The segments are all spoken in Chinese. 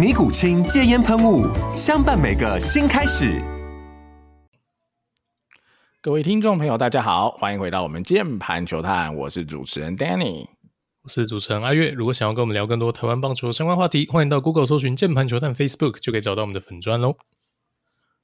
尼古清戒烟喷雾，相伴每个新开始。各位听众朋友，大家好，欢迎回到我们键盘球探，我是主持人 Danny，我是主持人阿月。如果想要跟我们聊更多台湾棒球相关话题，欢迎到 Google 搜寻键盘球探 Facebook，就可以找到我们的粉砖喽。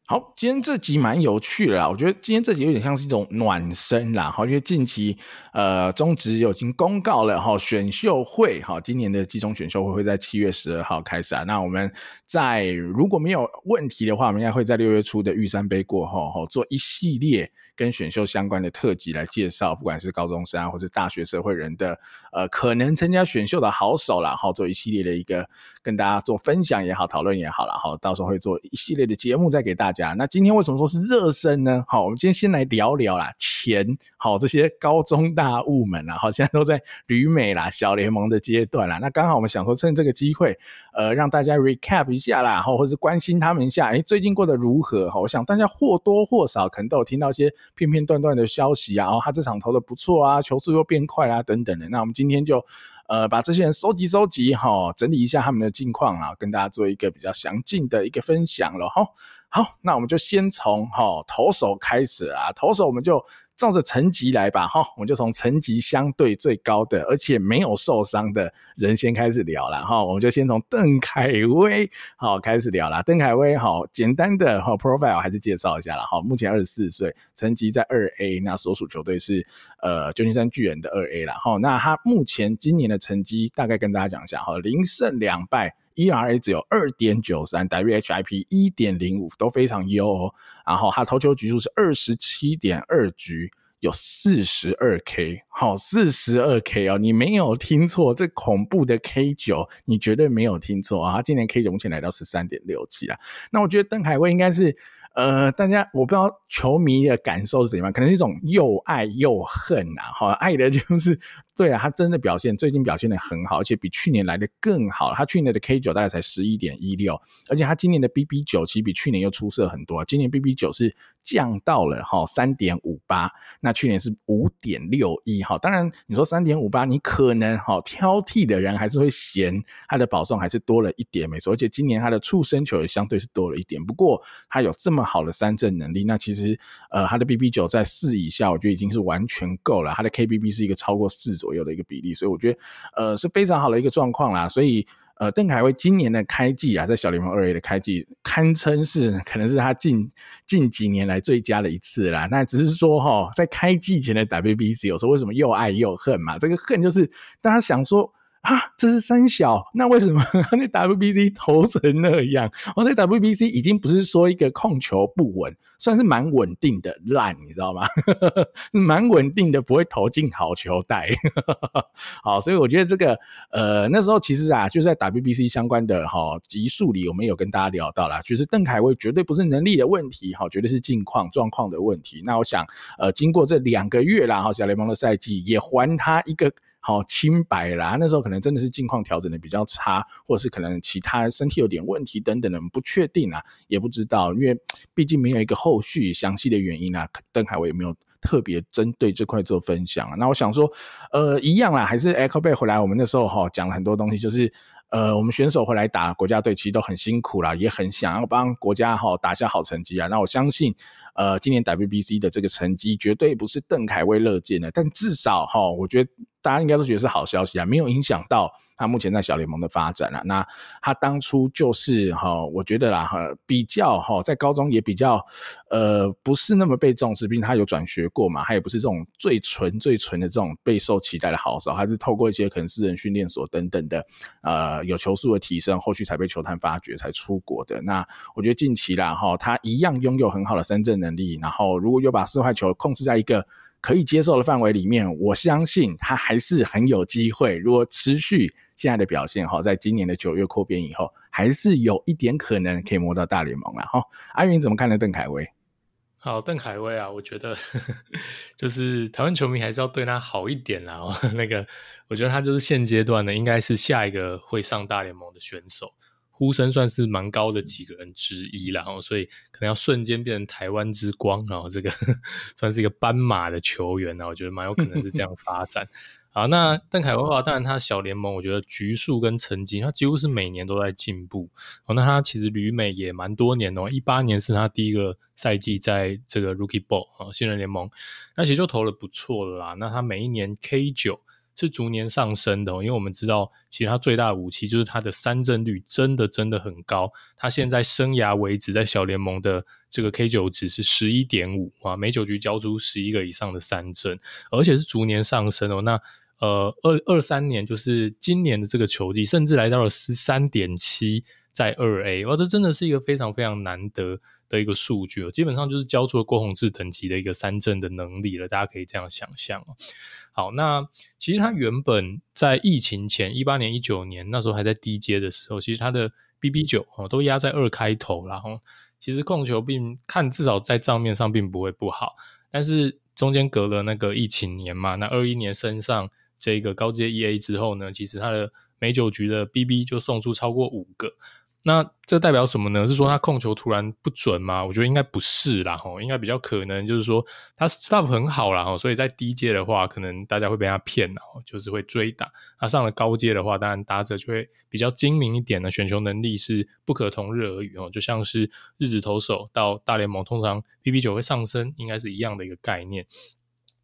好，今天这集蛮有趣的啦，我觉得今天这集有点像是一种暖身啦，好，因为近期呃中职有已经公告了哈，选秀会哈，今年的季中选秀会会在七月十二号开始啊，那我们在如果没有问题的话，我们应该会在六月初的玉山杯过后哈，做一系列。跟选秀相关的特辑来介绍，不管是高中生啊，或是大学社会人的，呃，可能参加选秀的好手啦，好做一系列的一个跟大家做分享也好，讨论也好了，好，到时候会做一系列的节目再给大家。那今天为什么说是热身呢？好，我们今天先来聊聊啦，前好这些高中大物们啦，好，现在都在旅美啦、小联盟的阶段啦。那刚好我们想说趁这个机会，呃，让大家 recap 一下啦，好，或是关心他们一下，哎，最近过得如何？好，我想大家或多或少可能都有听到一些。片片段段的消息啊，然后他这场投的不错啊，球速又变快啊，等等的。那我们今今天就呃把这些人收集收集哈，整理一下他们的近况啊，跟大家做一个比较详尽的一个分享了哈。好，那我们就先从哈投手开始啊，投手我们就。照着层级来吧，哈，我们就从层级相对最高的，而且没有受伤的人先开始聊了，哈，我们就先从邓凯威好开始聊了。邓凯威好，简单的哈 profile 还是介绍一下了，哈，目前二十四岁，层级在二 A，那所属球队是呃旧金山巨人的二 A 了，哈，那他目前今年的成绩大概跟大家讲一下，哈，零胜两败。ERA 只有二点九三，WHIP 一点零五都非常优哦。然后他投球局数是二十七点二局，有四十二 K，好，四十二 K 哦，你没有听错，这恐怖的 K 九，你绝对没有听错啊！他今年 K 九目前来到十三点六七啊。那我觉得邓凯威应该是。呃，大家我不知道球迷的感受是怎样，可能是一种又爱又恨呐。好，爱的就是 对啊，他真的表现最近表现的很好，而且比去年来的更好。他去年的 K 九大概才十一点一六，而且他今年的 BB 九其实比去年又出色很多。今年 BB 九是降到了哈三点五八，那去年是五点六一。哈，当然你说三点五八，你可能哈挑剔的人还是会嫌他的保送还是多了一点，没错。而且今年他的触身球也相对是多了一点，不过他有这么。好的三振能力，那其实呃，他的 BB 九在四以下，我觉得已经是完全够了。他的 KBB 是一个超过四左右的一个比例，所以我觉得呃是非常好的一个状况啦。所以呃，邓凯威今年的开季啊，在小联盟二 A 的开季，堪称是可能是他近近几年来最佳的一次啦。那只是说哈，在开季前的 WBC 有时候为什么又爱又恨嘛？这个恨就是大家想说。啊，这是三小，那为什么 那 WBC 投成那样？哦，那 WBC 已经不是说一个控球不稳，算是蛮稳定的烂，你知道吗？是 蛮稳定的，不会投进好球带。好，所以我觉得这个呃，那时候其实啊，就是在 WBC 相关的哈集数里，我们有跟大家聊到啦，就是邓凯威绝对不是能力的问题，哈，绝对是境况状况的问题。那我想，呃，经过这两个月啦，哈，小联盟的赛季也还他一个。好清白啦，那时候可能真的是境况调整的比较差，或者是可能其他身体有点问题等等的，不确定啊，也不知道，因为毕竟没有一个后续详细的原因啊。邓凯威也没有特别针对这块做分享啊。那我想说，呃，一样啦，还是 Echo Bay 回来，我们那时候哈讲了很多东西，就是。呃，我们选手回来打国家队，其实都很辛苦啦，也很想要帮国家哈打下好成绩啊。那我相信，呃，今年 WBC 的这个成绩绝对不是邓凯威乐见的，但至少哈，我觉得大家应该都觉得是好消息啊，没有影响到他目前在小联盟的发展了。那他当初就是哈，我觉得啦哈，比较哈，在高中也比较呃，不是那么被重视，毕竟他有转学过嘛，他也不是这种最纯最纯的这种备受期待的好手，还是透过一些可能私人训练所等等的呃，有球速的提升，后续才被球探发掘才出国的。那我觉得近期啦哈，他一样拥有很好的三振能力，然后如果又把四坏球控制在一个可以接受的范围里面，我相信他还是很有机会。如果持续现在的表现哈，在今年的九月扩编以后，还是有一点可能可以摸到大联盟了哈。阿云怎么看呢？邓凯威？好，邓凯威啊，我觉得 就是台湾球迷还是要对他好一点啦。那个，我觉得他就是现阶段呢，应该是下一个会上大联盟的选手。呼声算是蛮高的几个人之一啦，然后所以可能要瞬间变成台湾之光，然后这个 算是一个斑马的球员啊，我觉得蛮有可能是这样发展。好，那邓凯文的话，当然他小联盟，我觉得局数跟成绩，他几乎是每年都在进步。哦，那他其实旅美也蛮多年哦，一八年是他第一个赛季在这个 Rookie Ball 啊新人联盟，那其实就投的不错了啦。那他每一年 K 九。是逐年上升的，因为我们知道，其实他最大的武器就是他的三振率真的真的很高。他现在生涯为止在小联盟的这个 K 九值是十一点五啊，每九局交出十一个以上的三振，而且是逐年上升哦。那呃，二二三年就是今年的这个球季，甚至来到了十三点七，在二 A，哇，这真的是一个非常非常难得的一个数据哦。基本上就是交出了郭泓志等级的一个三振的能力了，大家可以这样想象哦。好，那其实他原本在疫情前一八年、一九年那时候还在低阶的时候，其实他的 BB 九哦都压在二开头，然后其实控球并看至少在账面上并不会不好，但是中间隔了那个疫情年嘛，那二一年升上这个高阶 EA 之后呢，其实他的每九局的 BB 就送出超过五个。那这代表什么呢？是说他控球突然不准吗？我觉得应该不是啦，吼，应该比较可能就是说他 stuff 很好啦，吼，所以在低阶的话，可能大家会被他骗了，就是会追打。那上了高阶的话，当然打者就会比较精明一点的，选球能力是不可同日而语哦。就像是日职投手到大联盟，通常 BB 九会上升，应该是一样的一个概念。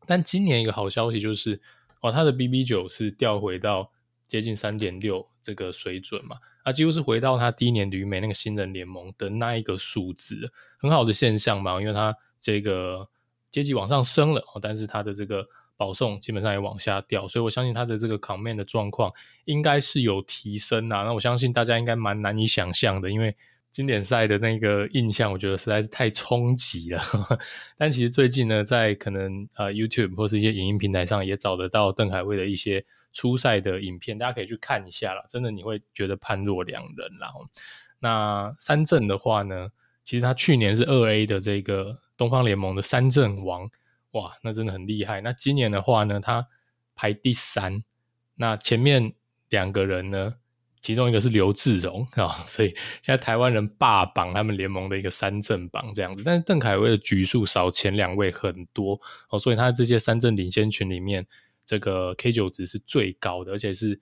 但今年一个好消息就是，哦，他的 BB 九是调回到接近三点六这个水准嘛。啊，几乎是回到他第一年旅美那个新人联盟的那一个数字，很好的现象嘛，因为他这个阶级往上升了，但是他的这个保送基本上也往下掉，所以我相信他的这个 command 的状况应该是有提升啊。那我相信大家应该蛮难以想象的，因为经典赛的那个印象，我觉得实在是太冲击了。但其实最近呢，在可能呃 YouTube 或是一些影音平台上也找得到邓凯威的一些。初赛的影片，大家可以去看一下啦，真的你会觉得判若两人啦。那三振的话呢，其实他去年是二 A 的这个东方联盟的三振王，哇，那真的很厉害。那今年的话呢，他排第三，那前面两个人呢，其中一个是刘志荣啊，所以现在台湾人霸榜他们联盟的一个三振榜这样子。但是邓凯威的局数少前两位很多哦，所以他这些三振领先群里面。这个 K 九值是最高的，而且是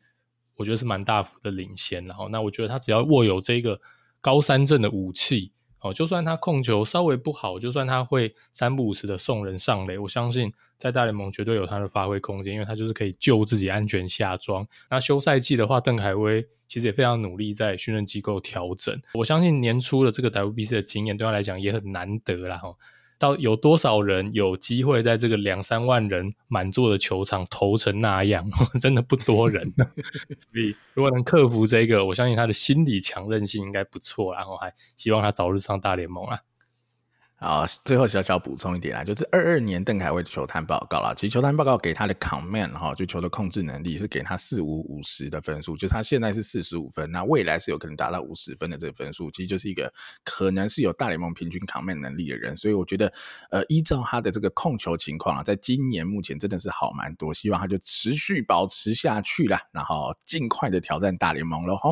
我觉得是蛮大幅的领先。然后，那我觉得他只要握有这个高三振的武器，哦，就算他控球稍微不好，就算他会三不五时的送人上垒，我相信在大联盟绝对有他的发挥空间，因为他就是可以救自己安全下庄。那休赛季的话，邓凯威其实也非常努力在训练机构调整。我相信年初的这个 WBC 的经验对他来讲也很难得啦。哈。到有多少人有机会在这个两三万人满座的球场投成那样？真的不多人。所以如果能克服这个，我相信他的心理强韧性应该不错。然后还希望他早日上大联盟啊。好，最后小小补充一点啊，就是二二年邓凯威的球探报告啦。其实球探报告给他的 command 哈，就球的控制能力是给他四五五十的分数，就他现在是四十五分，那未来是有可能达到五十分的这个分数，其实就是一个可能是有大联盟平均 command 能力的人。所以我觉得，呃，依照他的这个控球情况啊，在今年目前真的是好蛮多，希望他就持续保持下去啦，然后尽快的挑战大联盟喽。哈，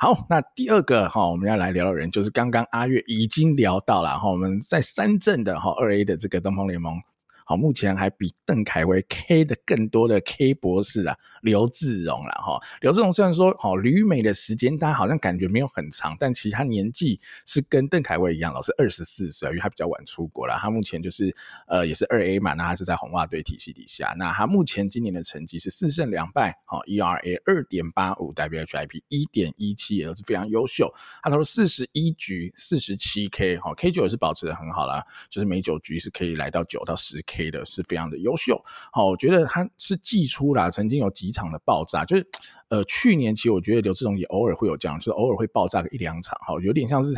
好，那第二个哈，我们要来聊的人就是刚刚阿月已经聊到了哈，我们在。三阵的哈二 A 的这个东方联盟好，目前还比邓凯威 K 的更多的 K 博士啊，刘志荣了哈。刘志荣虽然说好旅美的时间，大家好像感觉没有很长，但其实他年纪是跟邓凯威一样，老是二十四岁，因为他比较晚出国了。他目前就是呃也是二 A 嘛，那他是在红袜队体系底下。那他目前今年的成绩是四胜两败，好 ERA 二点八五，WHIP 一点一七，也都是非常优秀。他投了四十一局，四十七 K，好 K 九也是保持的很好啦，就是每九局是可以来到九到十 K 的，是非常的优秀。好，我觉得他是季初啦，曾经有几场的爆炸，就是呃去年其实我觉得刘志荣也偶尔会有这样，就是偶尔会爆炸个一两场，哈，有点像是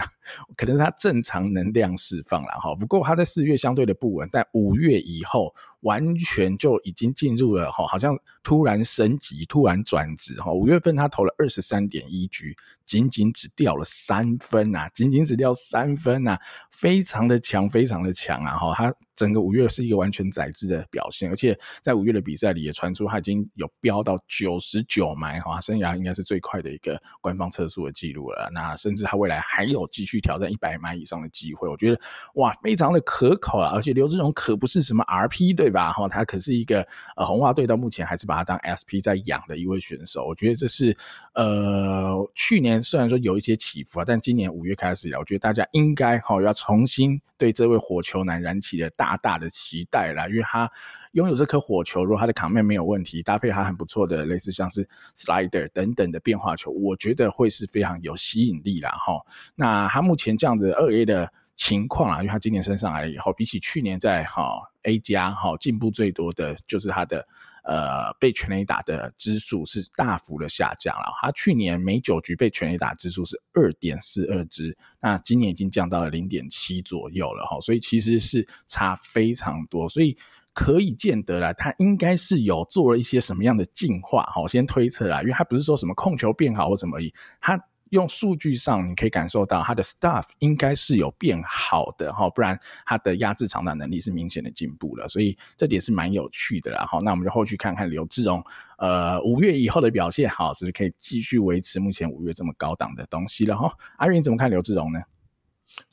可能是他正常能量释放了哈。不过他在四月相对的不稳，但五月以后。完全就已经进入了哈，好像突然升级、突然转职哈。五月份他投了二十三点一局，仅仅只掉了三分呐，仅仅只掉三分呐，非常的强，非常的强啊哈，他。整个五月是一个完全宰制的表现，而且在五月的比赛里也传出他已经有飙到九十九迈哈，生涯应该是最快的一个官方测速的记录了。那甚至他未来还有继续挑战一百迈以上的机会，我觉得哇，非常的可口啊！而且刘志荣可不是什么 RP 对吧？哈，他可是一个呃红袜队到目前还是把他当 SP 在养的一位选手。我觉得这是呃去年虽然说有一些起伏啊，但今年五月开始，我觉得大家应该哈要重新对这位火球男燃起了大。大的期待啦，因为他拥有这颗火球，如果他的卡面没有问题，搭配他很不错的类似像是 slider 等等的变化球，我觉得会是非常有吸引力啦哈。那他目前这样的二 A 的情况啊，因为他今年升上来以后，比起去年在哈 A 加哈进步最多的就是他的。呃，被全垒打的支数是大幅的下降了。他去年每九局被全垒打支数是二点四二支，那今年已经降到了零点七左右了哈，所以其实是差非常多，所以可以见得了，他应该是有做了一些什么样的进化哈。先推测啦，因为他不是说什么控球变好或什么而已，他。用数据上你可以感受到他的 staff 应该是有变好的哈，不然他的压制长打能力是明显的进步了，所以这点是蛮有趣的啦。好，那我们就后续看看刘志荣，呃，五月以后的表现，好，是不是可以继续维持目前五月这么高档的东西了哈？阿云怎么看刘志荣呢？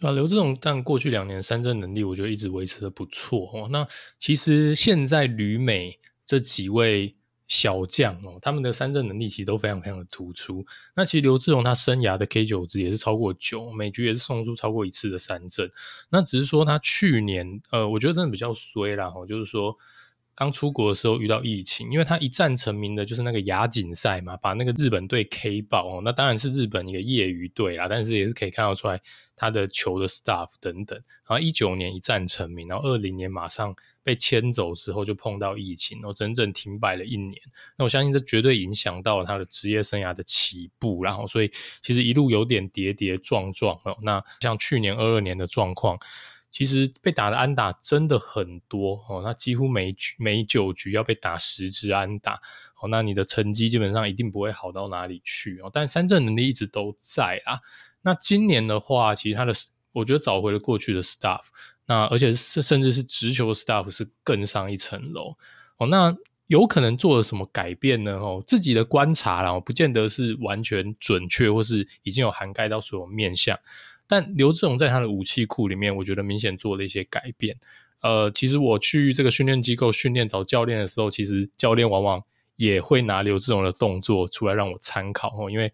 啊，刘志荣但过去两年三振能力，我觉得一直维持的不错哦。那其实现在旅美这几位。小将哦，他们的三振能力其实都非常非常的突出。那其实刘志荣他生涯的 K 九值也是超过九，每局也是送出超过一次的三振。那只是说他去年，呃，我觉得真的比较衰啦，哦，就是说刚出国的时候遇到疫情，因为他一战成名的就是那个亚锦赛嘛，把那个日本队 K 爆哦。那当然是日本一个业余队啦，但是也是可以看得出来他的球的 staff 等等。然后一九年一战成名，然后二零年马上。被签走之后就碰到疫情，然后整整停摆了一年。那我相信这绝对影响到了他的职业生涯的起步，然后所以其实一路有点跌跌撞撞哦。那像去年二二年的状况，其实被打的安打真的很多哦。那几乎每局每九局要被打十支安打哦。那你的成绩基本上一定不会好到哪里去哦。但三振能力一直都在啊。那今年的话，其实他的我觉得找回了过去的 staff，。那而且是甚至是直球 staff 是更上一层楼哦，那有可能做了什么改变呢？哦，自己的观察啦，不见得是完全准确，或是已经有涵盖到所有面向。但刘志荣在他的武器库里面，我觉得明显做了一些改变。呃，其实我去这个训练机构训练找教练的时候，其实教练往往也会拿刘志荣的动作出来让我参考哦，因为。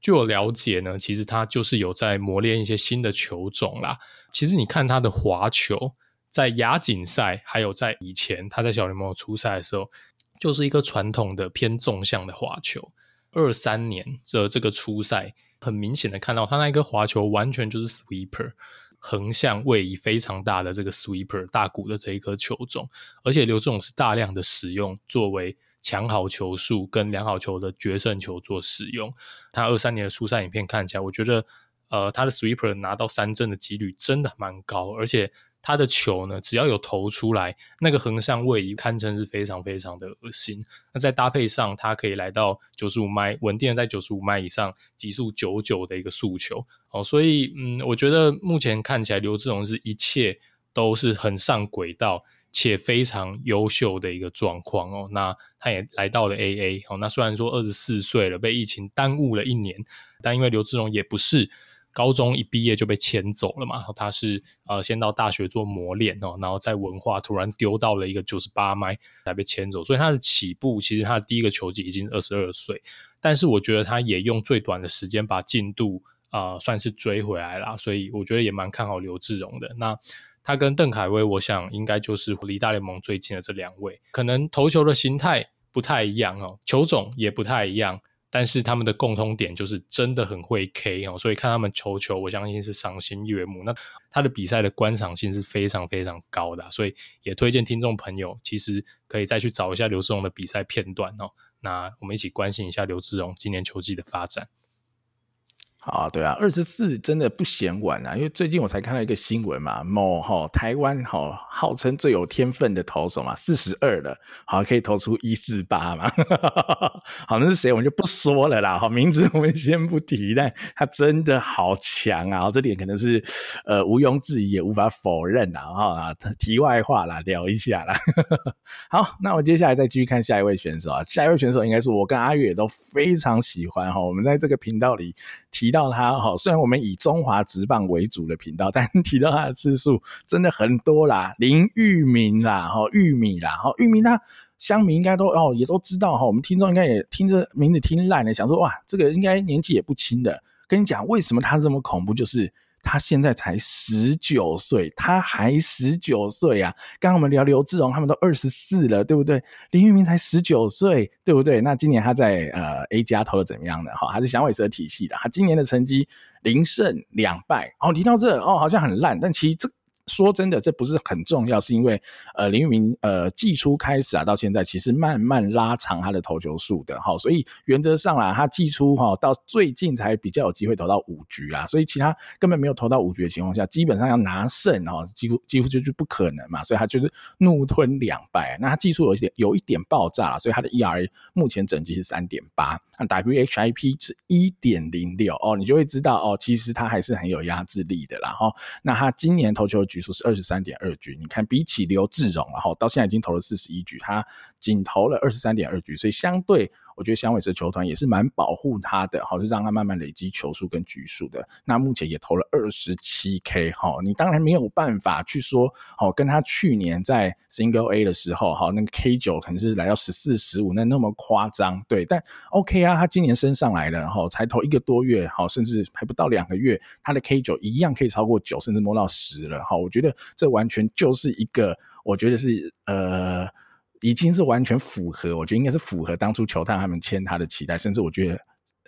据我了解呢，其实他就是有在磨练一些新的球种啦。其实你看他的滑球，在亚锦赛还有在以前他在小联盟出赛的时候，就是一个传统的偏纵向的滑球。二三年的这个初赛，很明显的看到他那一颗滑球完全就是 sweeper，横向位移非常大的这个 sweeper 大鼓的这一颗球种，而且刘志勇是大量的使用作为。抢好球数跟良好球的决胜球做使用，他二三年的出赛影片看起来，我觉得，呃，他的 sweeper 拿到三振的几率真的蛮高，而且他的球呢，只要有投出来，那个横向位移堪称是非常非常的恶心。那再搭配上，他可以来到九十五迈，稳定的在九十五迈以上，极速九九的一个速球，哦，所以，嗯，我觉得目前看起来刘志荣是一切都是很上轨道。且非常优秀的一个状况哦，那他也来到了 AA 哦，那虽然说二十四岁了，被疫情耽误了一年，但因为刘志荣也不是高中一毕业就被签走了嘛，他是呃先到大学做磨练哦，然后在文化突然丢到了一个九十八迈才被签走，所以他的起步其实他的第一个球季已经二十二岁，但是我觉得他也用最短的时间把进度啊、算是追回来了，所以我觉得也蛮看好刘志荣的。那他跟邓凯威，我想应该就是离大联盟最近的这两位，可能投球的形态不太一样哦，球种也不太一样。但是他们的共通点就是真的很会 K 哦，所以看他们球球，我相信是赏心悦目。那他的比赛的观赏性是非常非常高的，所以也推荐听众朋友，其实可以再去找一下刘志荣的比赛片段哦。那我们一起关心一下刘志荣今年球季的发展。啊，对啊，二十四真的不嫌晚啊！因为最近我才看到一个新闻嘛，某哈台湾哈号称最有天分的投手嘛，四十二了，好可以投出一四八嘛，好那是谁我们就不说了啦，好名字我们先不提，但他真的好强啊，这点可能是呃毋庸置疑也无法否认啦啊，题外话啦，聊一下啦。好，那我接下来再继续看下一位选手啊，下一位选手应该是我跟阿月都非常喜欢哈，我们在这个频道里提。到他哈，虽然我们以中华职棒为主的频道，但提到他的次数真的很多啦。林玉明啦，哈，玉米啦，哈，玉米他乡民应该都哦也都知道哈，我们听众应该也听着名字听烂了，想说哇，这个应该年纪也不轻的。跟你讲，为什么他这么恐怖，就是。他现在才十九岁，他还十九岁啊！刚刚我们聊刘志荣，他们都二十四了，对不对？林玉明才十九岁，对不对？那今年他在呃 A 加投的怎么样呢？哈，还是响尾蛇体系的，他今年的成绩零胜两败。哦，提到这哦，好像很烂，但其实这。说真的，这不是很重要，是因为呃林玉明呃季初开始啊，到现在其实慢慢拉长他的投球数的哈，所以原则上啦，他季初哈到最近才比较有机会投到五局啊，所以其他根本没有投到五局的情况下，基本上要拿胜哈，几乎几乎就是不可能嘛，所以他就是怒吞两败。那他技术有一点有一点爆炸了，所以他的 ERA 目前整绩是三点八，那 WHIP 是一点零六哦，你就会知道哦，其实他还是很有压制力的啦哈。那他今年投球。局数是二十三点二局，你看比起刘志荣，然后到现在已经投了四十一局，他仅投了二十三点二局，所以相对。我觉得响尾蛇球团也是蛮保护他的，好，就让他慢慢累积球数跟局数的。那目前也投了二十七 K，哈，你当然没有办法去说，好，跟他去年在 Single A 的时候，哈，那个 K 九可能是来到十四、十五，那那么夸张，对。但 OK 啊，他今年升上来了，哈，才投一个多月，好，甚至还不到两个月，他的 K 九一样可以超过九，甚至摸到十了，哈。我觉得这完全就是一个，我觉得是呃。已经是完全符合，我觉得应该是符合当初球探他们签他的期待，甚至我觉得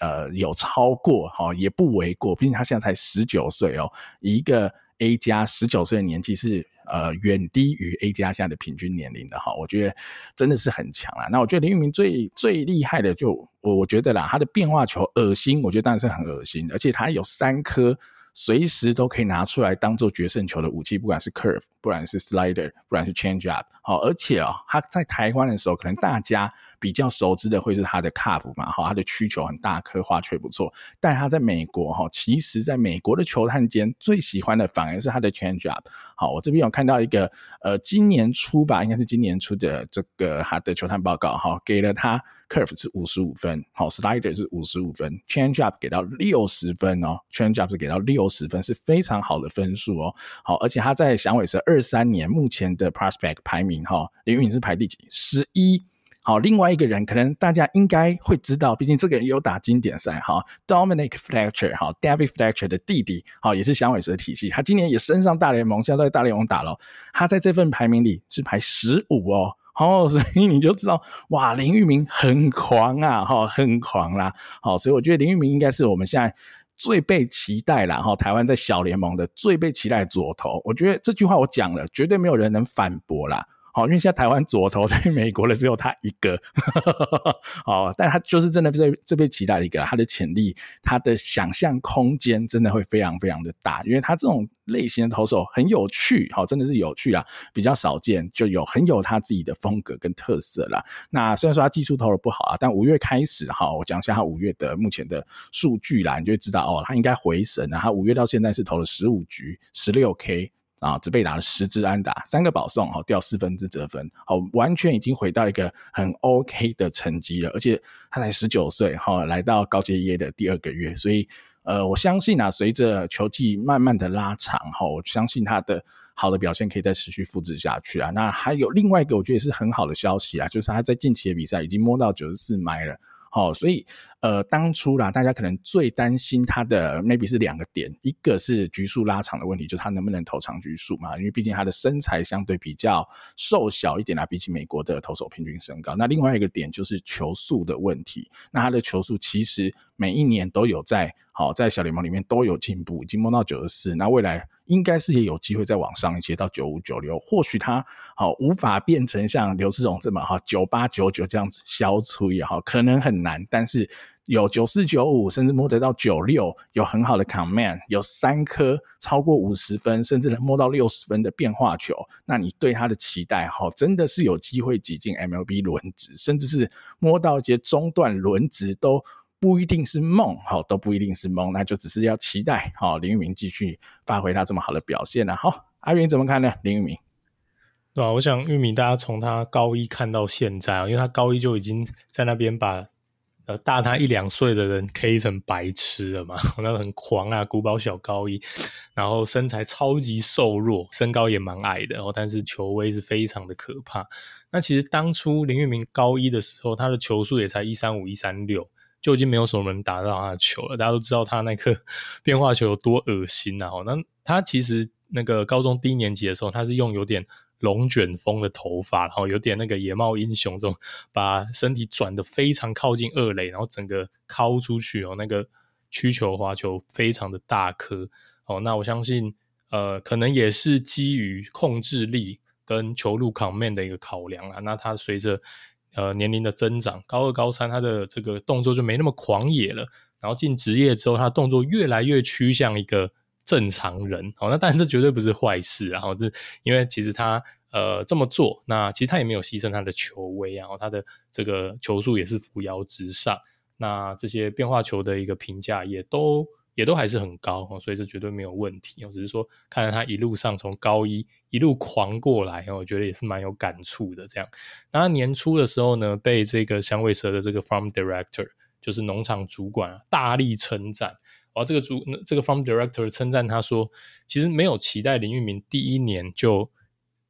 呃有超过哈，也不为过。毕竟他现在才十九岁哦，一个 A 加十九岁的年纪是呃远低于 A 加现在的平均年龄的哈，我觉得真的是很强啊。那我觉得林玉明最最厉害的就我我觉得啦，他的变化球恶心，我觉得当然是很恶心，而且他有三颗。随时都可以拿出来当做决胜球的武器，不管是 curve，不然是 slider，不然是 change up，好，而且啊、哦，他在台湾的时候，可能大家比较熟知的会是他的 cup 嘛，好，他的曲球很大刻画却不错。但他在美国哈，其实在美国的球探间最喜欢的反而是他的 change up。好，我这边有看到一个呃，今年初吧，应该是今年初的这个他的球探报告哈，给了他。Curve 是五十五分，好，Slider 是五十五分，Change Up 给到六十分哦，Change Up 是给到六十分，是非常好的分数哦。好，而且他在响尾蛇二三年目前的 Prospect 排名哈，林允是排第几？十一。好，另外一个人可能大家应该会知道，毕竟这个人有打经典赛哈，Dominic Fletcher 哈，David Fletcher 的弟弟，好，也是响尾蛇体系，他今年也升上大联盟，现在在大联盟打了，他在这份排名里是排十五哦。好，所以你就知道哇，林玉明很狂啊，哈，很狂啦。好，所以我觉得林玉明应该是我们现在最被期待啦，哈，台湾在小联盟的最被期待左投。我觉得这句话我讲了，绝对没有人能反驳啦。好，因为现在台湾左投在美国的只有他一个，好，但他就是真的最最被期待的一个，他的潜力，他的想象空间真的会非常非常的大，因为他这种类型的投手很有趣，好，真的是有趣啊，比较少见，就有很有他自己的风格跟特色啦。那虽然说他技术投的不好啊，但五月开始哈，我讲一下他五月的目前的数据啦，你就会知道哦，他应该回神了。他五月到现在是投了十五局，十六 K。啊，只被打了十支安打，三个保送，好掉四分之折分，好，完全已经回到一个很 OK 的成绩了。而且他才十九岁，哈，来到高阶 EA 的第二个月，所以呃，我相信啊，随着球季慢慢的拉长哈，我相信他的好的表现可以再持续复制下去啊。那还有另外一个我觉得也是很好的消息啊，就是他在近期的比赛已经摸到九十四迈了。好，所以呃，当初啦，大家可能最担心他的 maybe 是两个点，一个是局数拉长的问题，就是他能不能投长局数嘛，因为毕竟他的身材相对比较瘦小一点啦，比起美国的投手平均身高。那另外一个点就是球速的问题，那他的球速其实每一年都有在好在小联盟里面都有进步，已经摸到九十四，那未来。应该是也有机会再往上一些到九五九六，或许他好无法变成像刘志荣这么哈九八九九这样子消除也好，可能很难。但是有九四九五，甚至摸得到九六，有很好的 command，有三颗超过五十分，甚至能摸到六十分的变化球，那你对他的期待哈，真的是有机会挤进 MLB 轮值，甚至是摸到一些中段轮值都。不一定是梦，好，都不一定是梦，那就只是要期待，好，林玉明继续发挥他这么好的表现了。好，阿云怎么看呢？林玉明，对吧？我想玉明，大家从他高一看到现在啊，因为他高一就已经在那边把呃大他一两岁的人 K 成白痴了嘛，那个很狂啊，古堡小高一，然后身材超级瘦弱，身高也蛮矮的，哦，但是球威是非常的可怕。那其实当初林玉明高一的时候，他的球速也才一三五、一三六。就已经没有什么人打到他的球了，大家都知道他那颗 变化球有多恶心啊！那他其实那个高中低年级的时候，他是用有点龙卷风的头发，然后有点那个野猫英雄这种，把身体转得非常靠近二垒，然后整个抛出去哦，那个曲球滑球非常的大颗哦。那我相信，呃，可能也是基于控制力跟球路 command 的一个考量啊。那他随着呃，年龄的增长，高二、高三，他的这个动作就没那么狂野了。然后进职业之后，他的动作越来越趋向一个正常人。好，那当然这绝对不是坏事。然后这因为其实他呃这么做，那其实他也没有牺牲他的球威，然后他的这个球速也是扶摇直上。那这些变化球的一个评价也都。也都还是很高，所以这绝对没有问题。我只是说，看着他一路上从高一一路狂过来，我觉得也是蛮有感触的。这样，那年初的时候呢，被这个香味蛇的这个 farm director，就是农场主管大力称赞。哦，这个主这个 farm director 称赞他说，其实没有期待林玉明第一年就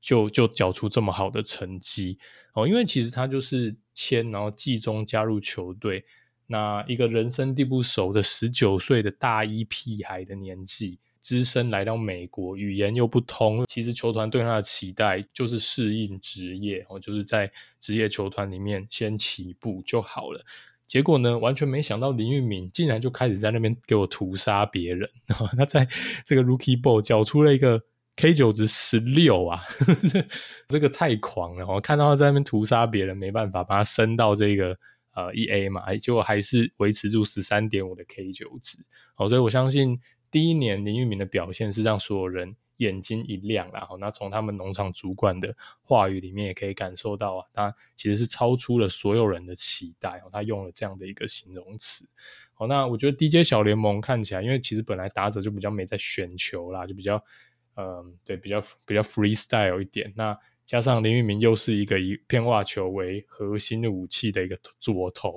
就就缴出这么好的成绩哦，因为其实他就是签，然后季中加入球队。那一个人生地不熟的十九岁的大一屁孩的年纪，只身来到美国，语言又不通，其实球团对他的期待就是适应职业，哦，就是在职业球团里面先起步就好了。结果呢，完全没想到林玉敏竟然就开始在那边给我屠杀别人，他在这个 Rookie Ball 缴出了一个 K 九值十六啊，这个太狂了，我看到他在那边屠杀别人，没办法把他升到这个。呃，一 A 嘛，结果还是维持住十三点五的 K 九值，好，所以我相信第一年林玉敏的表现是让所有人眼睛一亮，然后那从他们农场主管的话语里面也可以感受到啊，他其实是超出了所有人的期待哦，他用了这样的一个形容词，好，那我觉得 DJ 小联盟看起来，因为其实本来打者就比较没在选球啦，就比较，嗯、对，比较比较 freestyle 一点，那。加上林玉明又是一个以变化球为核心的武器的一个左投，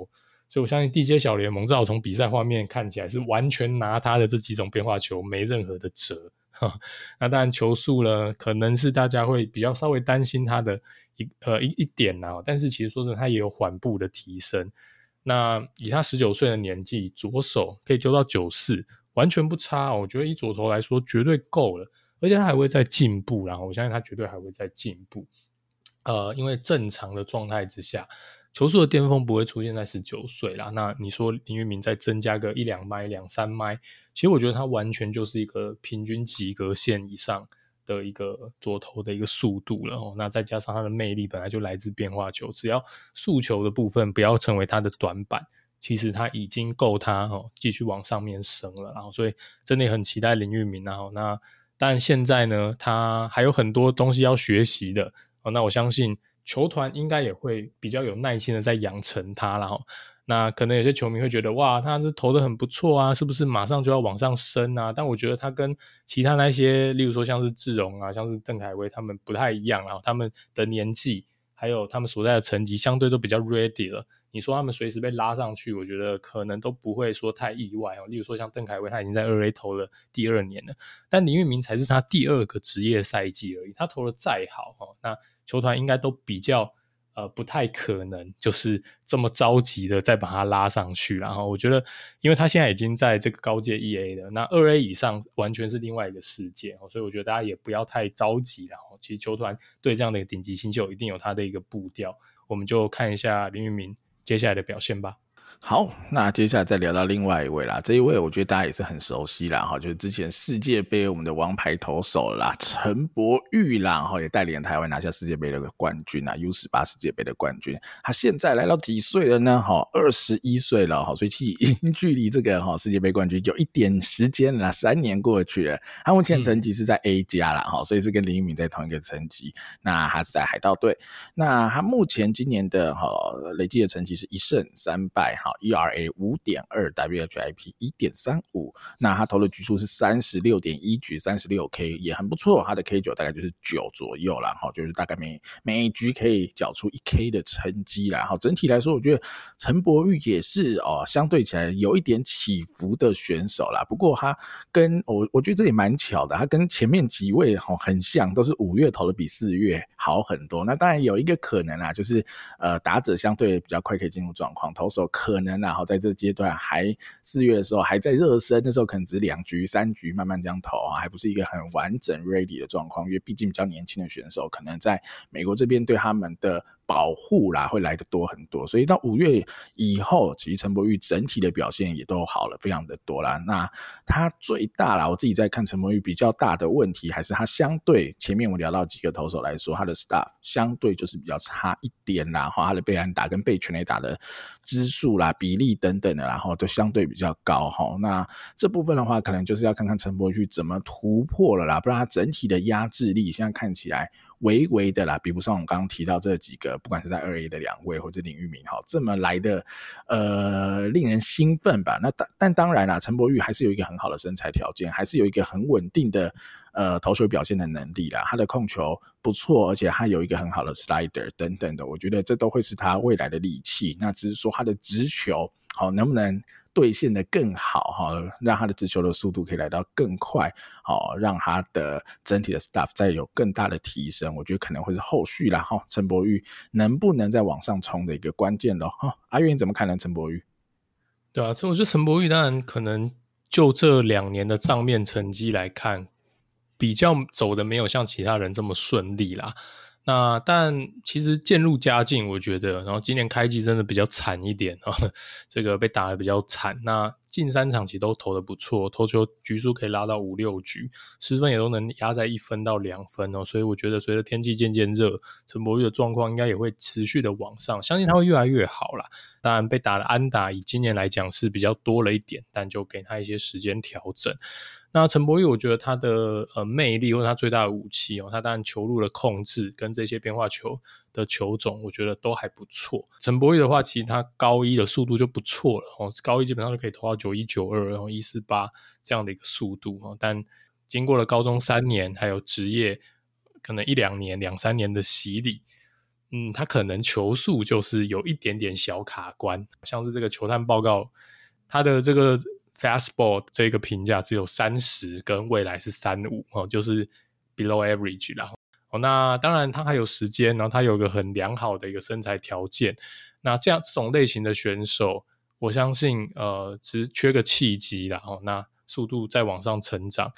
所以我相信 DJ 小联盟至少从比赛画面看起来是完全拿他的这几种变化球没任何的辙。那当然球速呢，可能是大家会比较稍微担心他的一呃一一点啊，但是其实说真的，他也有缓步的提升。那以他十九岁的年纪，左手可以丢到九四，完全不差。我觉得以左投来说，绝对够了。而且他还会再进步，然后我相信他绝对还会再进步。呃，因为正常的状态之下，球速的巅峰不会出现在十九岁啦。那你说林玉明再增加个一两迈、两三迈，其实我觉得他完全就是一个平均及格线以上的一个左投的一个速度了哦。那再加上他的魅力本来就来自变化球，只要速球的部分不要成为他的短板，其实他已经够他哦继续往上面升了。然后，所以真的很期待林玉明。然后那。但现在呢，他还有很多东西要学习的。哦，那我相信球团应该也会比较有耐心的在养成他。然后，那可能有些球迷会觉得，哇，他这投的很不错啊，是不是马上就要往上升啊？但我觉得他跟其他那些，例如说像是志荣啊，像是邓凯威他们不太一样。然后他们的年纪还有他们所在的层级相对都比较 ready 了。你说他们随时被拉上去，我觉得可能都不会说太意外哦。例如说像邓凯威，他已经在二 A 投了第二年了，但林玉明才是他第二个职业赛季而已。他投的再好哦，那球团应该都比较。呃，不太可能，就是这么着急的再把他拉上去。然后我觉得，因为他现在已经在这个高阶 EA 了，那二 A 以上完全是另外一个世界。所以我觉得大家也不要太着急。然后，其实球团对这样的一个顶级新秀一定有他的一个步调。我们就看一下林玉明接下来的表现吧。好，那接下来再聊到另外一位啦。这一位我觉得大家也是很熟悉啦，哈，就是之前世界杯我们的王牌投手啦，陈柏宇啦，哈，也带领台湾拿下世界杯的冠军啊，U 十八世界杯的冠军。他现在来到几岁了呢？哈，二十一岁了，哈，所以其实已经距离这个哈世界杯冠军有一点时间了，三年过去了。他目前成绩是在 A 加啦，哈，所以是跟林一鸣在同一个层级。那他是在海盗队。那他目前今年的哈累计的成绩是一胜三败，哈。ERA 五点二，WHIP 一点三五，那他投的局数是三十六点一局，三十六 K 也很不错，他的 K 九大概就是九左右啦，哈，就是大概每每一局可以缴出一 K 的成绩啦，哈，整体来说，我觉得陈柏宇也是哦，相对起来有一点起伏的选手啦。不过他跟我，我觉得这也蛮巧的，他跟前面几位哈很像，都是五月投的比四月好很多。那当然有一个可能啊，就是呃打者相对比较快可以进入状况，投手可可能。然后在这阶段还四月的时候还在热身，那时候可能只两局三局慢慢这样投啊，还不是一个很完整 ready 的状况，因为毕竟比较年轻的选手，可能在美国这边对他们的。保护啦，会来得多很多，所以到五月以后，其实陈柏宇整体的表现也都好了，非常的多啦。那他最大啦，我自己在看陈柏宇比较大的问题，还是他相对前面我聊到几个投手来说，他的 stuff 相对就是比较差一点啦，哈，他的被安打跟被全垒打的支数啦、比例等等的，然后都相对比较高哈。那这部分的话，可能就是要看看陈柏宇怎么突破了啦，不然他整体的压制力现在看起来。微微的啦，比不上我们刚刚提到这几个，不管是在二 A 的两位或者林玉明哈，这么来的呃令人兴奋吧？那但但当然啦，陈柏宇还是有一个很好的身材条件，还是有一个很稳定的呃投球表现的能力啦。他的控球不错，而且他有一个很好的 slider 等等的，我觉得这都会是他未来的利器。那只是说他的直球好能不能？兑现的更好哈，让他的直球的速度可以来到更快，好让他的整体的 stuff 再有更大的提升，我觉得可能会是后续啦哈。陈柏宇能不能再往上冲的一个关键咯哈。阿月你怎么看呢？陈柏宇？对啊，这我觉得陈柏宇当然可能就这两年的账面成绩来看，比较走的没有像其他人这么顺利啦。那但其实渐入佳境，我觉得，然后今年开季真的比较惨一点啊，这个被打的比较惨。那近三场其实都投得不错，投球局数可以拉到五六局，失分也都能压在一分到两分哦。所以我觉得随着天气渐渐热，陈柏宇的状况应该也会持续的往上，相信他会越来越好啦。当然被打的安打以今年来讲是比较多了一点，但就给他一些时间调整。那陈柏宇，我觉得他的呃魅力或者他最大的武器哦，他当然球路的控制跟这些变化球的球种，我觉得都还不错。陈柏宇的话，其实他高一的速度就不错了哦，高一基本上就可以投到九一九二，然后一四八这样的一个速度哦。但经过了高中三年，还有职业可能一两年、两三年的洗礼，嗯，他可能球速就是有一点点小卡关，像是这个球探报告，他的这个。Fastball 这个评价只有三十，跟未来是三五哦，就是 below average 啦。哦，那当然他还有时间，然后他有个很良好的一个身材条件。那这样这种类型的选手，我相信呃，只缺个契机啦。哦，那速度再往上成长。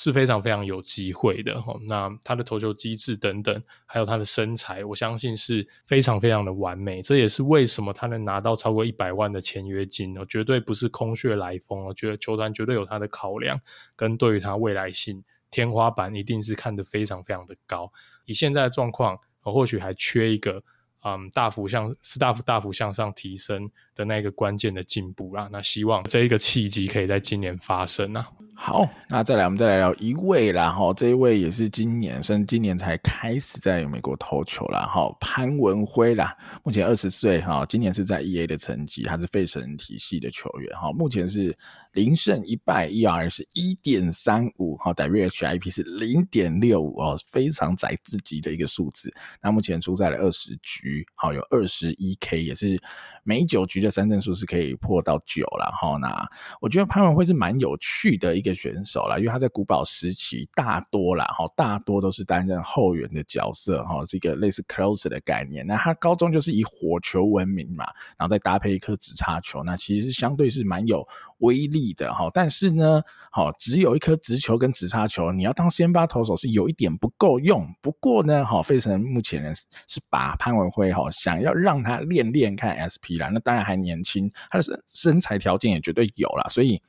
是非常非常有机会的哦，那他的投球机制等等，还有他的身材，我相信是非常非常的完美。这也是为什么他能拿到超过一百万的签约金哦，绝对不是空穴来风。我觉得球团绝对有他的考量，跟对于他未来性天花板一定是看得非常非常的高。以现在的状况，或许还缺一个。嗯，大幅向是大幅大幅向上提升的那个关键的进步啦。那希望这一个契机可以在今年发生啊。好，那再来，我们再来聊一位啦，哈，这一位也是今年，甚至今年才开始在美国投球啦，哈，潘文辉啦，目前二十岁，哈，今年是在 EA 的成绩，他是费城体系的球员，哈，目前是零胜一败，E R 是一点三五，哈，WHIP 是零点六五哦，非常宰自己的一个数字。那目前出赛了二十局，好，有二十一 K，也是每九局的三振数是可以破到九了，哈。那我觉得潘文辉是蛮有趣的一个。选手啦，因为他在古堡时期大多啦，哈，大多都是担任后援的角色，哈，这个类似 close 的概念。那他高中就是以火球闻名嘛，然后再搭配一颗直插球，那其实相对是蛮有威力的，哈。但是呢，好，只有一颗直球跟直插球，你要当先发投手是有一点不够用。不过呢，哈，费城目前呢是把潘文辉哈想要让他练练看 SP 啦，那当然还年轻，他的身身材条件也绝对有啦，所以。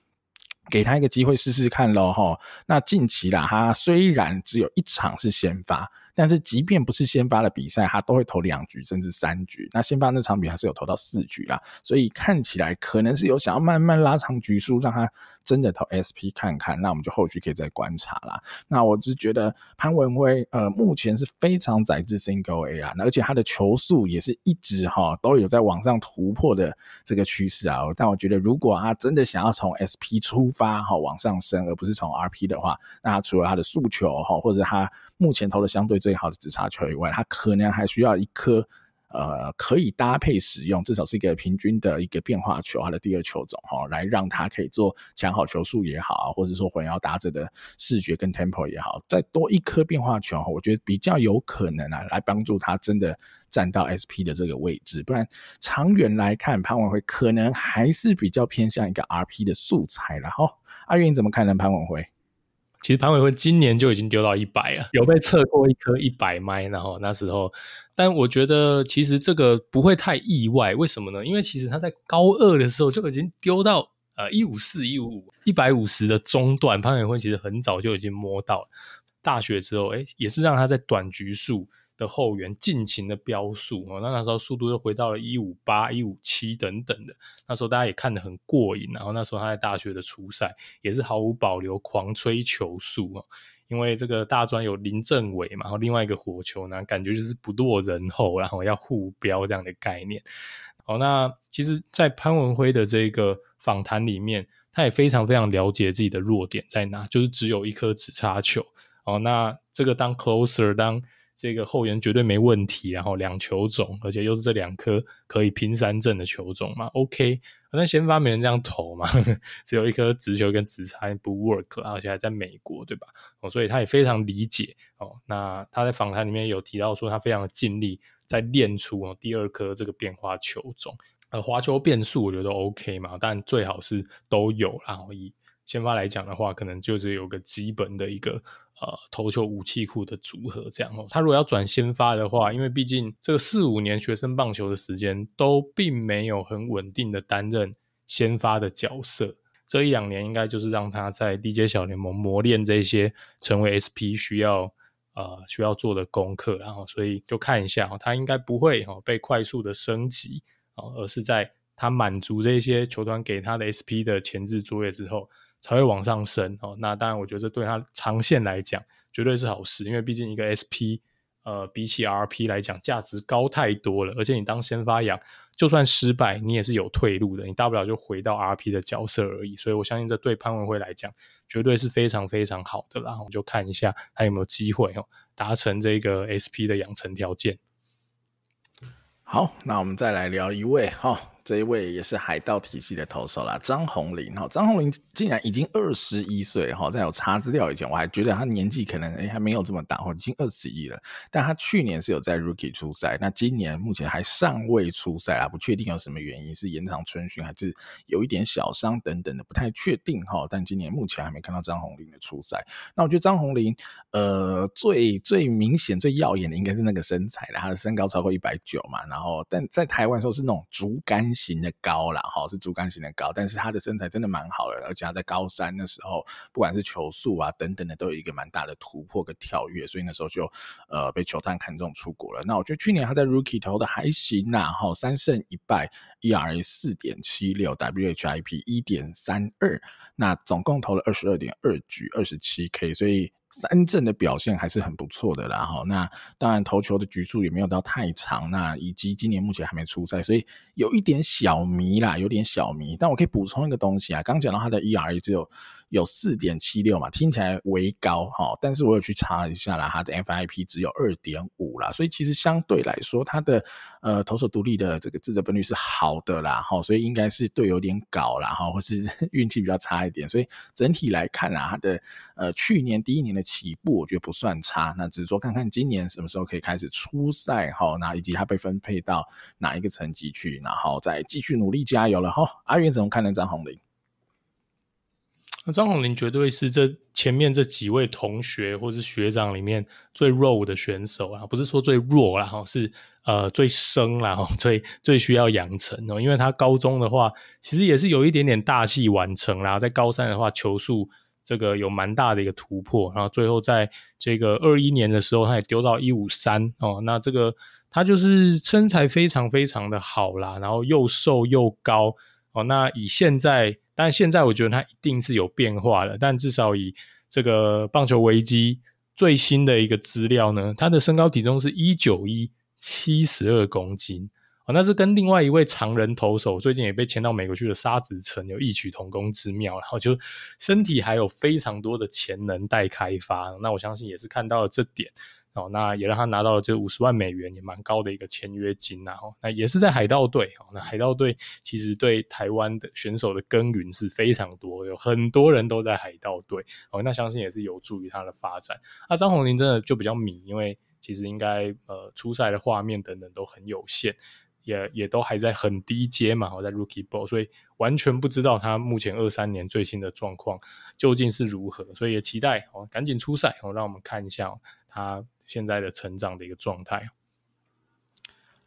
给他一个机会试试看喽，哈。那近期啦，他虽然只有一场是先发。但是即便不是先发的比赛，他都会投两局甚至三局。那先发那场比还是有投到四局啦，所以看起来可能是有想要慢慢拉长局数，让他真的投 SP 看看。那我们就后续可以再观察啦。那我只觉得潘文辉呃目前是非常宰制 Single A 啊，而且他的球速也是一直哈都有在往上突破的这个趋势啊。但我觉得如果他真的想要从 SP 出发哈往上升，而不是从 RP 的话，那他除了他的速球哈或者他目前投的相对最最好的直插球以外，他可能还需要一颗呃可以搭配使用，至少是一个平均的一个变化球，他的第二球种哈，来让他可以做抢好球速也好，或者说混淆打者的视觉跟 tempo 也好，再多一颗变化球，我觉得比较有可能啊，来帮助他真的站到 SP 的这个位置。不然长远来看，潘文辉可能还是比较偏向一个 RP 的素材了哈。阿云你怎么看呢？潘文辉？其实潘伟辉今年就已经丢到一百了，有被测过一颗一百麦，然后那时候，但我觉得其实这个不会太意外，为什么呢？因为其实他在高二的时候就已经丢到呃一五四一五五一百五十的中段，潘伟辉其实很早就已经摸到，大学之后，哎，也是让他在短局数。的后援尽情的飙速哦，那那时候速度又回到了一五八、一五七等等的，那时候大家也看得很过瘾。然后那时候他在大学的初赛也是毫无保留狂吹球速哦，因为这个大专有林政伟嘛，然后另外一个火球呢，感觉就是不落人后，然后要互飙这样的概念。好，那其实，在潘文辉的这个访谈里面，他也非常非常了解自己的弱点在哪，就是只有一颗直插球。哦，那这个当 closer 当。这个后援绝对没问题，然后两球种，而且又是这两颗可以拼三振的球种嘛，OK。那先发没人这样投嘛，只有一颗直球跟直插不 work，而且还在美国，对吧？哦，所以他也非常理解哦。那他在访谈里面有提到说，他非常的尽力在练出第二颗这个变化球种，呃，滑球变速我觉得 OK 嘛，但最好是都有。然后以先发来讲的话，可能就是有个基本的一个。呃，投球武器库的组合这样哦。他如果要转先发的话，因为毕竟这个四五年学生棒球的时间都并没有很稳定的担任先发的角色，这一两年应该就是让他在低阶小联盟磨练这些成为 SP 需要呃需要做的功课，然后所以就看一下哦，他应该不会哦被快速的升级，而是在他满足这些球团给他的 SP 的前置作业之后。才会往上升哦。那当然，我觉得这对他长线来讲绝对是好事，因为毕竟一个 SP，呃，比起 RP 来讲价值高太多了。而且你当先发养，就算失败，你也是有退路的，你大不了就回到 RP 的角色而已。所以我相信这对潘文辉来讲绝对是非常非常好的。然后我们就看一下他有没有机会哦，达成这个 SP 的养成条件。好，那我们再来聊一位哈。这一位也是海盗体系的投手啦，张宏林哈，张宏林竟然已经二十一岁哈，在我查资料以前，我还觉得他年纪可能诶还没有这么大，哈已经二十一了。但他去年是有在 Rookie 出赛，那今年目前还尚未出赛啊，不确定有什么原因，是延长春训还是有一点小伤等等的，不太确定哈。但今年目前还没看到张宏林的出赛。那我觉得张宏林呃最最明显最耀眼的应该是那个身材啦，他的身高超过一百九嘛，然后但在台湾时候是那种竹竿。型的高啦，哈，是竹竿型的高，但是他的身材真的蛮好的，而且他在高三的时候，不管是球速啊等等的，都有一个蛮大的突破跟跳跃，所以那时候就呃被球探看中出国了。那我觉得去年他在 Rookie 投的还行啦，哈，三胜一败，ERA 四点七六，WHIP 一点三二，那总共投了二十二点二局，二十七 K，所以。三振的表现还是很不错的啦，哈，那当然投球的局数也没有到太长，那以及今年目前还没出赛，所以有一点小迷啦，有点小迷。但我可以补充一个东西啊，刚讲到他的 ERA 只有有四点七六嘛，听起来微高哈，但是我有去查了一下啦，他的 FIP 只有二点五啦，所以其实相对来说，他的呃投手独立的这个自责分率是好的啦，哈，所以应该是队友有点搞啦，哈，或是 运气比较差一点，所以整体来看啊，他的呃去年第一年的起步我觉得不算差，那只是说看看今年什么时候可以开始出赛哈，那以及他被分配到哪一个层级去，然后再继续努力加油了哈。阿云怎么看呢？张宏林？那张宏林绝对是这前面这几位同学或是学长里面最弱的选手啊，不是说最弱啦哈，是呃最生啦哈，最最需要养成哦，因为他高中的话其实也是有一点点大器晚成啦，在高三的话球速。这个有蛮大的一个突破，然后最后在这个二一年的时候，他也丢到一五三哦。那这个他就是身材非常非常的好啦，然后又瘦又高哦。那以现在，但现在我觉得他一定是有变化了，但至少以这个棒球危机最新的一个资料呢，他的身高体重是一九一，七十二公斤。哦那是跟另外一位常人投手，最近也被签到美国去的沙子城有异曲同工之妙，然后就身体还有非常多的潜能待开发。那我相信也是看到了这点哦，那也让他拿到了这五十万美元，也蛮高的一个签约金。然后那也是在海盗队，那海盗队其实对台湾的选手的耕耘是非常多，有很多人都在海盗队哦，那相信也是有助于他的发展。那张宏林真的就比较迷，因为其实应该呃初赛的画面等等都很有限。也也都还在很低阶嘛，我在 Rookie Ball，所以完全不知道他目前二三年最新的状况究竟是如何，所以也期待哦，赶紧出赛哦，让我们看一下他现在的成长的一个状态。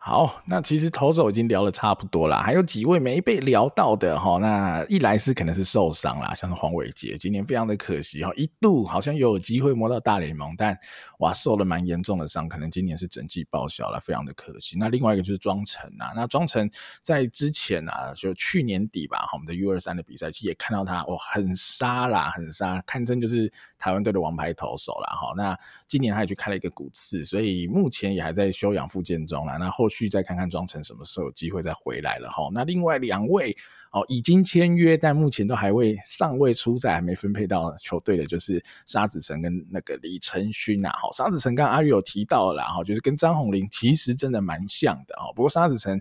好，那其实投手已经聊得差不多了，还有几位没被聊到的哈。那一来是可能是受伤啦，像是黄伟杰，今年非常的可惜哈，一度好像有机会摸到大联盟，但哇受了蛮严重的伤，可能今年是整季报销了，非常的可惜。那另外一个就是庄臣啊，那庄臣在之前啊，就去年底吧，我们的 U 二三的比赛其实也看到他，哇，很杀啦，很杀，堪称就是台湾队的王牌投手啦。哈。那今年他也去开了一个骨刺，所以目前也还在休养复健中啦。那后续再看看庄臣什么时候有机会再回来了哈。那另外两位哦已经签约，但目前都还未尚未出赛，还没分配到球队的，就是沙子成跟那个李承勋呐。哈，沙子成刚刚阿宇有提到了哈，就是跟张宏林其实真的蛮像的哈。不过沙子成。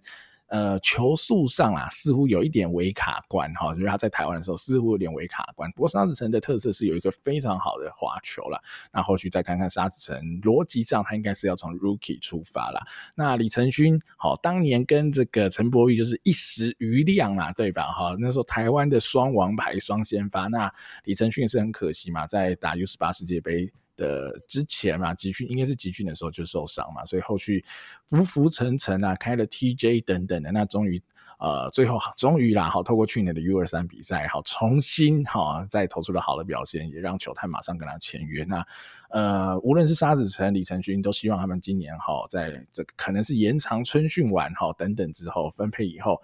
呃，球速上啊，似乎有一点微卡关哈，就是他在台湾的时候似乎有点微卡关。不过沙子城的特色是有一个非常好的滑球啦。那后续再看看沙子城，逻辑上他应该是要从 Rookie 出发啦。那李承勋，好，当年跟这个陈柏宇就是一时瑜亮嘛，对吧？哈，那时候台湾的双王牌双先发，那李承勋也是很可惜嘛，在打 U 十八世界杯。的之前嘛，集训应该是集训的时候就受伤嘛，所以后续浮浮沉沉啊，开了 TJ 等等的，那终于。呃，最后终于啦，好，透过去年的 U 二三比赛，好，重新哈再投出了好的表现，也让球探马上跟他签约。那呃，无论是沙子宸、李承勋，都希望他们今年哈，在这可能是延长春训完哈等等之后分配以后，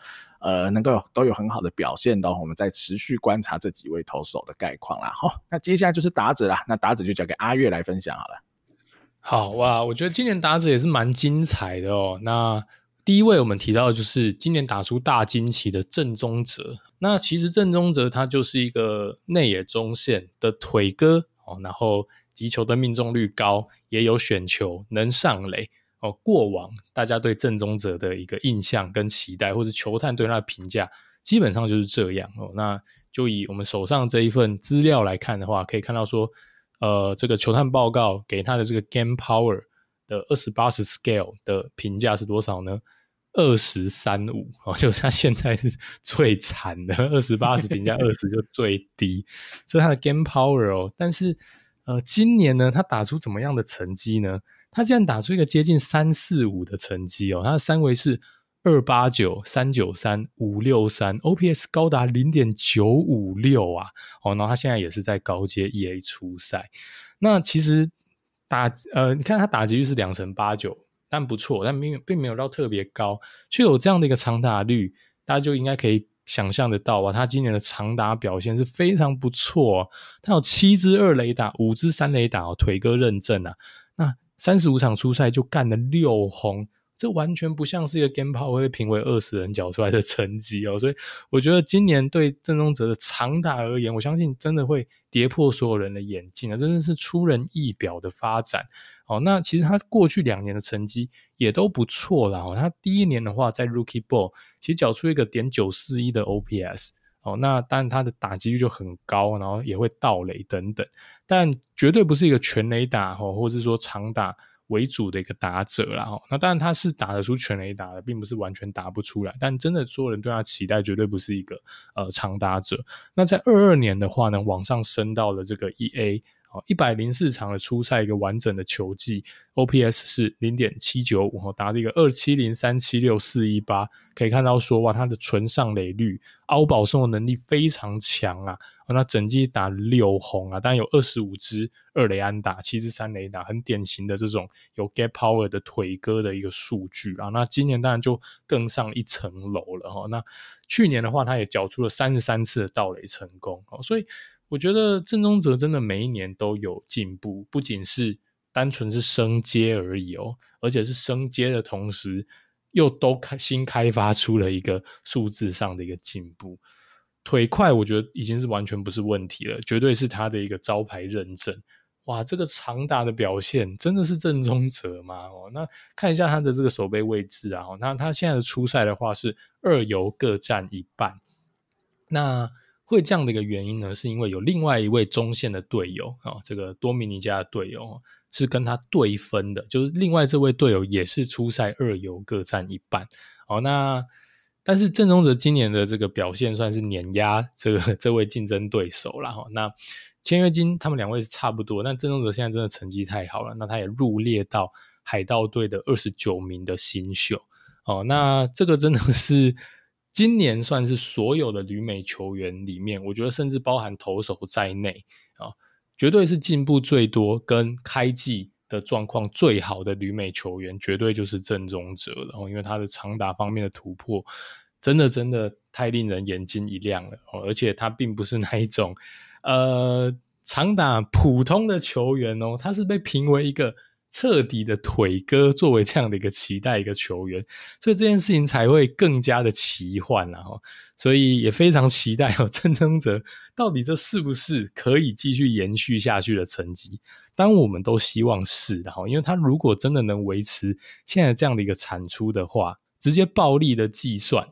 呃，能够都有很好的表现的。我们再持续观察这几位投手的概况啦。好，那接下来就是打者啦，那打者就交给阿月来分享好了。好哇，我觉得今年打者也是蛮精彩的哦。那第一位我们提到的就是今年打出大惊奇的郑宗哲。那其实郑宗哲他就是一个内野中线的腿哥哦，然后击球的命中率高，也有选球，能上垒哦。过往大家对郑宗者的一个印象跟期待，或是球探对他的评价，基本上就是这样哦。那就以我们手上这一份资料来看的话，可以看到说，呃，这个球探报告给他的这个 Game Power 的二十八十 Scale 的评价是多少呢？二十三五哦，就是他现在是 最惨的，二十八十评价二十就最低，所以他的 game power 哦。但是呃，今年呢，他打出怎么样的成绩呢？他竟然打出一个接近三四五的成绩哦，他的三围是二八九、三九三、五六三，OPS 高达零点九五六啊！哦，然后他现在也是在高阶 EA 出赛。那其实打呃，你看他打击率是两成八九，但不错，但并并没有到特别高，却有这样的一个长打率，大家就应该可以想象得到啊，他今年的长打表现是非常不错，他有七支二雷打，五支三雷打哦，腿哥认证啊。三十五场出赛就干了六轰。这完全不像是一个 Game Power 会评为二十人缴出来的成绩哦，所以我觉得今年对郑宗哲的长打而言，我相信真的会跌破所有人的眼镜啊，真的是出人意表的发展哦。那其实他过去两年的成绩也都不错啦哦。他第一年的话，在 Rookie Ball 其实缴出一个点九四一的 OPS 哦，那当然他的打击率就很高，然后也会盗雷等等，但绝对不是一个全雷打哦，或者是说长打。为主的一个打者啦，哈，那当然他是打得出全雷打的，并不是完全打不出来。但真的所有人对他期待，绝对不是一个呃长打者。那在二二年的话呢，往上升到了这个 E A，。一百零四场的初赛，一个完整的球季，OPS 是零点七九五哈，打这个二七零三七六四一八，可以看到说哇，他的纯上垒率、凹保送的能力非常强啊！那整季打六红啊，当然有二十五支二垒安打，七支三垒打，很典型的这种有 get power 的腿哥的一个数据啊。那今年当然就更上一层楼了哈。那去年的话，他也缴出了三十三次的盗垒成功哦，所以。我觉得郑宗哲真的每一年都有进步，不仅是单纯是升阶而已哦，而且是升阶的同时，又都开新开发出了一个数字上的一个进步。腿快，我觉得已经是完全不是问题了，绝对是他的一个招牌认证。哇，这个长打的表现真的是郑宗哲吗？哦，那看一下他的这个守备位置啊，那他现在的初赛的话是二游各占一半，那。会这样的一个原因呢，是因为有另外一位中线的队友啊、哦，这个多米尼加的队友是跟他对分的，就是另外这位队友也是初赛二游各占一半。哦，那但是郑宗哲今年的这个表现算是碾压这个这位竞争对手了哈、那签约金他们两位是差不多，但郑宗哲现在真的成绩太好了，那他也入列到海盗队的二十九名的新秀。哦，那这个真的是。今年算是所有的旅美球员里面，我觉得甚至包含投手在内啊，绝对是进步最多跟开季的状况最好的旅美球员，绝对就是郑宗哲了。因为他的长打方面的突破，真的真的太令人眼睛一亮了。而且他并不是那一种呃长打普通的球员哦，他是被评为一个。彻底的腿哥作为这样的一个期待一个球员，所以这件事情才会更加的奇幻了哈。所以也非常期待哦，郑宗哲到底这是不是可以继续延续下去的成绩？当我们都希望是的哈，因为他如果真的能维持现在这样的一个产出的话，直接暴力的计算。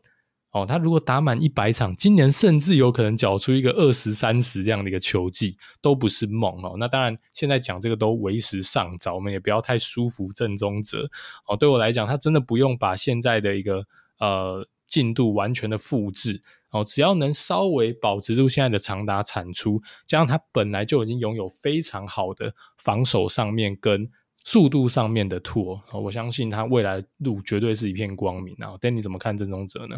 哦，他如果打满一百场，今年甚至有可能缴出一个二十三十这样的一个球季，都不是梦哦。那当然，现在讲这个都为时尚早，我们也不要太舒服郑宗哲。哦，对我来讲，他真的不用把现在的一个呃进度完全的复制哦，只要能稍微保持住现在的长打产出，加上他本来就已经拥有非常好的防守上面跟速度上面的 tool，我相信他未来路绝对是一片光明啊。但你怎么看郑宗哲呢？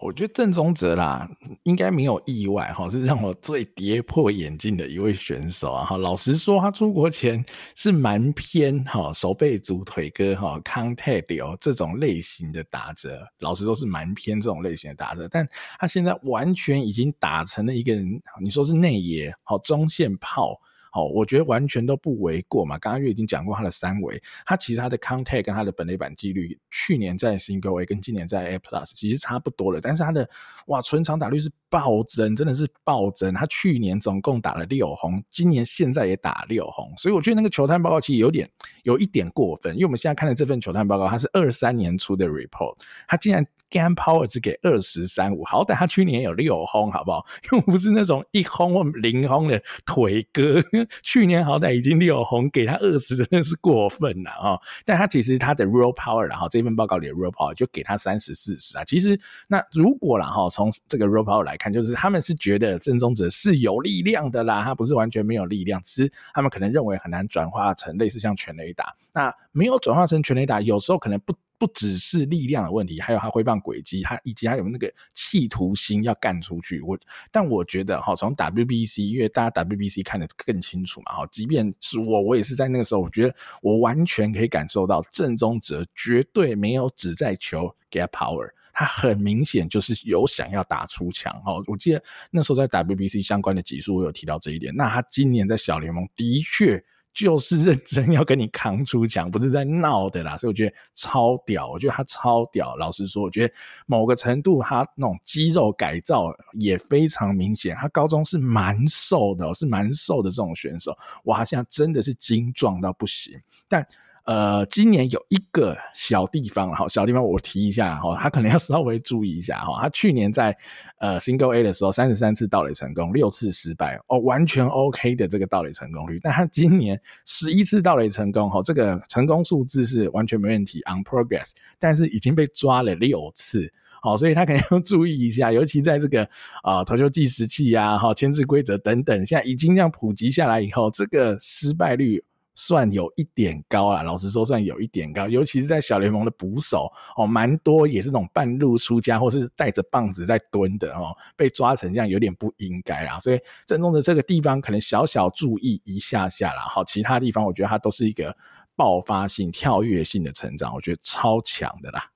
我觉得郑宗哲啦，应该没有意外哈，是让我最跌破眼镜的一位选手啊！哈，老实说，他出国前是蛮偏哈守备组腿哥哈康泰流这种类型的打者，老实说是蛮偏这种类型的打者，但他现在完全已经打成了一个人，你说是内野好中线炮。好，我觉得完全都不为过嘛。刚刚月已经讲过他的三维，他其实他的 contact 跟他的本垒板几率，去年在 Single A 跟今年在 A Plus 其实差不多了。但是他的哇，纯长打率是暴增，真的是暴增。他去年总共打了六轰，今年现在也打六轰，所以我觉得那个球探报告其实有点有一点过分。因为我们现在看的这份球探报告，它是二三年出的 report，他竟然 game power 只给二十三五，好歹他去年有六轰，好不好？又不是那种一轰或零轰的腿哥。去年好歹已经六红，给他二十真的是过分了啊！但他其实他的 real power，然后这份报告里的 real power 就给他三十四十啊。其实那如果然后从这个 real power 来看，就是他们是觉得郑宗者是有力量的啦，他不是完全没有力量，只是他们可能认为很难转化成类似像全雷达。那没有转化成全雷达，有时候可能不。不只是力量的问题，还有他挥棒轨迹，他以及他有那个企图心要干出去。我但我觉得哈，从 WBC，因为大家 WBC 看得更清楚嘛哈，即便是我，我也是在那个时候，我觉得我完全可以感受到郑宗哲绝对没有只在球给他 power。他很明显就是有想要打出强哦，我记得那时候在 WBC 相关的集数我有提到这一点。那他今年在小联盟的确就是认真要跟你扛出墙，不是在闹的啦。所以我觉得超屌，我觉得他超屌。老实说，我觉得某个程度他那种肌肉改造也非常明显。他高中是蛮瘦的，是蛮瘦的这种选手，哇，现在真的是精壮到不行，但。呃，今年有一个小地方，好，小地方我提一下哈，他可能要 稍微注意一下哈。他去年在呃 Single A 的时候，三十三次盗垒成功，六次失败哦，完全 OK 的这个盗垒成功率。但他今年十一次盗垒成功，哈，这个成功数字是完全没问题，on progress，但是已经被抓了六次，好，所以他可能要注意一下，尤其在这个啊、投球计时器呀、哈牵制规则等等，现在已经这样普及下来以后，这个失败率。算有一点高啊，老实说算有一点高，尤其是在小联盟的捕手哦，蛮多也是那种半路出家或是带着棒子在蹲的哦，被抓成这样有点不应该啦，所以正宗的这个地方可能小小注意一下下啦，好，其他地方我觉得它都是一个爆发性、跳跃性的成长，我觉得超强的啦。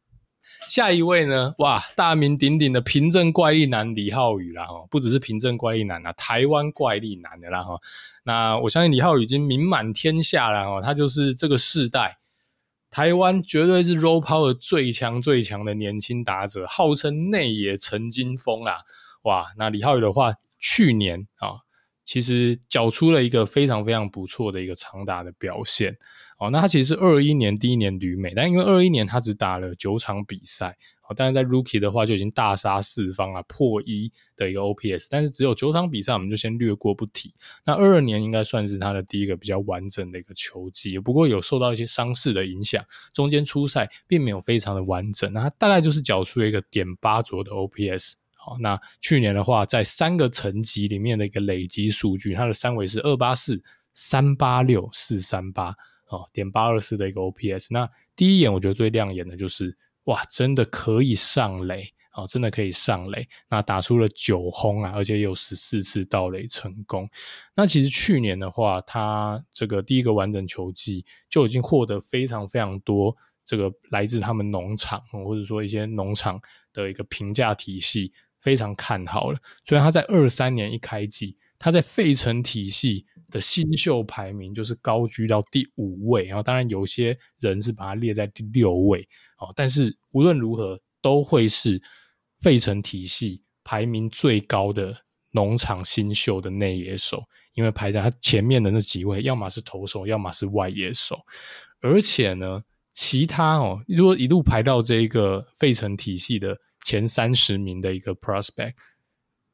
下一位呢？哇，大名鼎鼎的平镇怪力男李浩宇啦，哈，不只是平镇怪力男啊，台湾怪力男的啦，哈。那我相信李浩宇已经名满天下了，哈，他就是这个世代台湾绝对是 raw power 最强最强的年轻打者，号称内野陈金锋啦。哇，那李浩宇的话，去年啊，其实缴出了一个非常非常不错的一个长打的表现。哦，那他其实是二一年第一年旅美，但因为二一年他只打了九场比赛，哦，但是在 Rookie 的话就已经大杀四方啊，破一的一个 OPS，但是只有九场比赛，我们就先略过不提。那二二年应该算是他的第一个比较完整的一个球季，不过有受到一些伤势的影响，中间出赛并没有非常的完整。那他大概就是缴出了一个点八左右的 OPS。好，那去年的话，在三个层级里面的一个累积数据，它的三维是二八四、三八六、四三八。哦，点八二四的一个 OPS，那第一眼我觉得最亮眼的就是，哇，真的可以上垒，哦，真的可以上垒，那打出了九轰啊，而且有十四次盗垒成功。那其实去年的话，他这个第一个完整球季就已经获得非常非常多这个来自他们农场或者说一些农场的一个评价体系非常看好了，所以他在二三年一开季。他在费城体系的新秀排名就是高居到第五位，然后当然有些人是把它列在第六位，哦，但是无论如何都会是费城体系排名最高的农场新秀的内野手，因为排在他前面的那几位，要么是投手，要么是外野手，而且呢，其他哦，如果一路排到这个费城体系的前三十名的一个 prospect。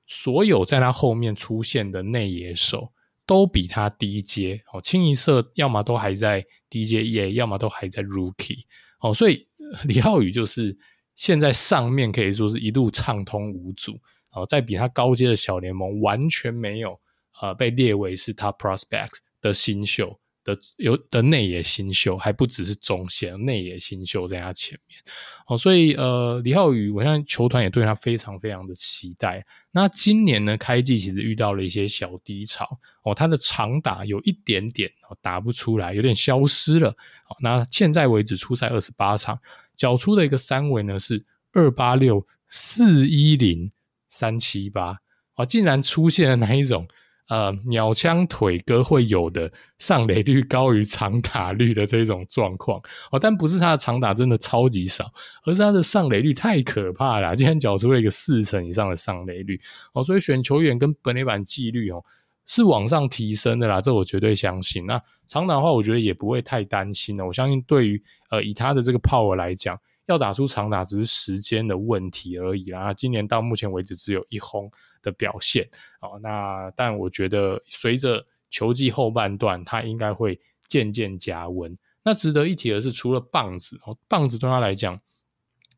所有在他后面出现的内野手都比他低阶哦，清一色要么都还在低阶 EA，要么都还在 Rookie 哦，所以李浩宇就是现在上面可以说是一路畅通无阻哦，在比他高阶的小联盟完全没有呃被列为是他 prospect 的新秀。的有的内野新秀还不只是中线，内野新秀在他前面，哦，所以呃，李浩宇，我相信球团也对他非常非常的期待。那今年呢，开季其实遇到了一些小低潮，哦，他的长打有一点点哦打不出来，有点消失了。哦，那现在为止出赛二十八场，缴出的一个三围呢是二八六四一零三七八，哦，竟然出现了哪一种？呃，鸟枪腿哥会有的上垒率高于长打率的这种状况哦，但不是他的长打真的超级少，而是他的上垒率太可怕了，竟然缴出了一个四成以上的上垒率哦，所以选球员跟本垒板纪律哦是往上提升的啦，这我绝对相信。那长打的话，我觉得也不会太担心了，我相信对于呃以他的这个 power 来讲，要打出长打只是时间的问题而已啦。今年到目前为止只有一轰。的表现哦，那但我觉得随着球季后半段，他应该会渐渐加温。那值得一提的是，除了棒子哦，棒子对他来讲，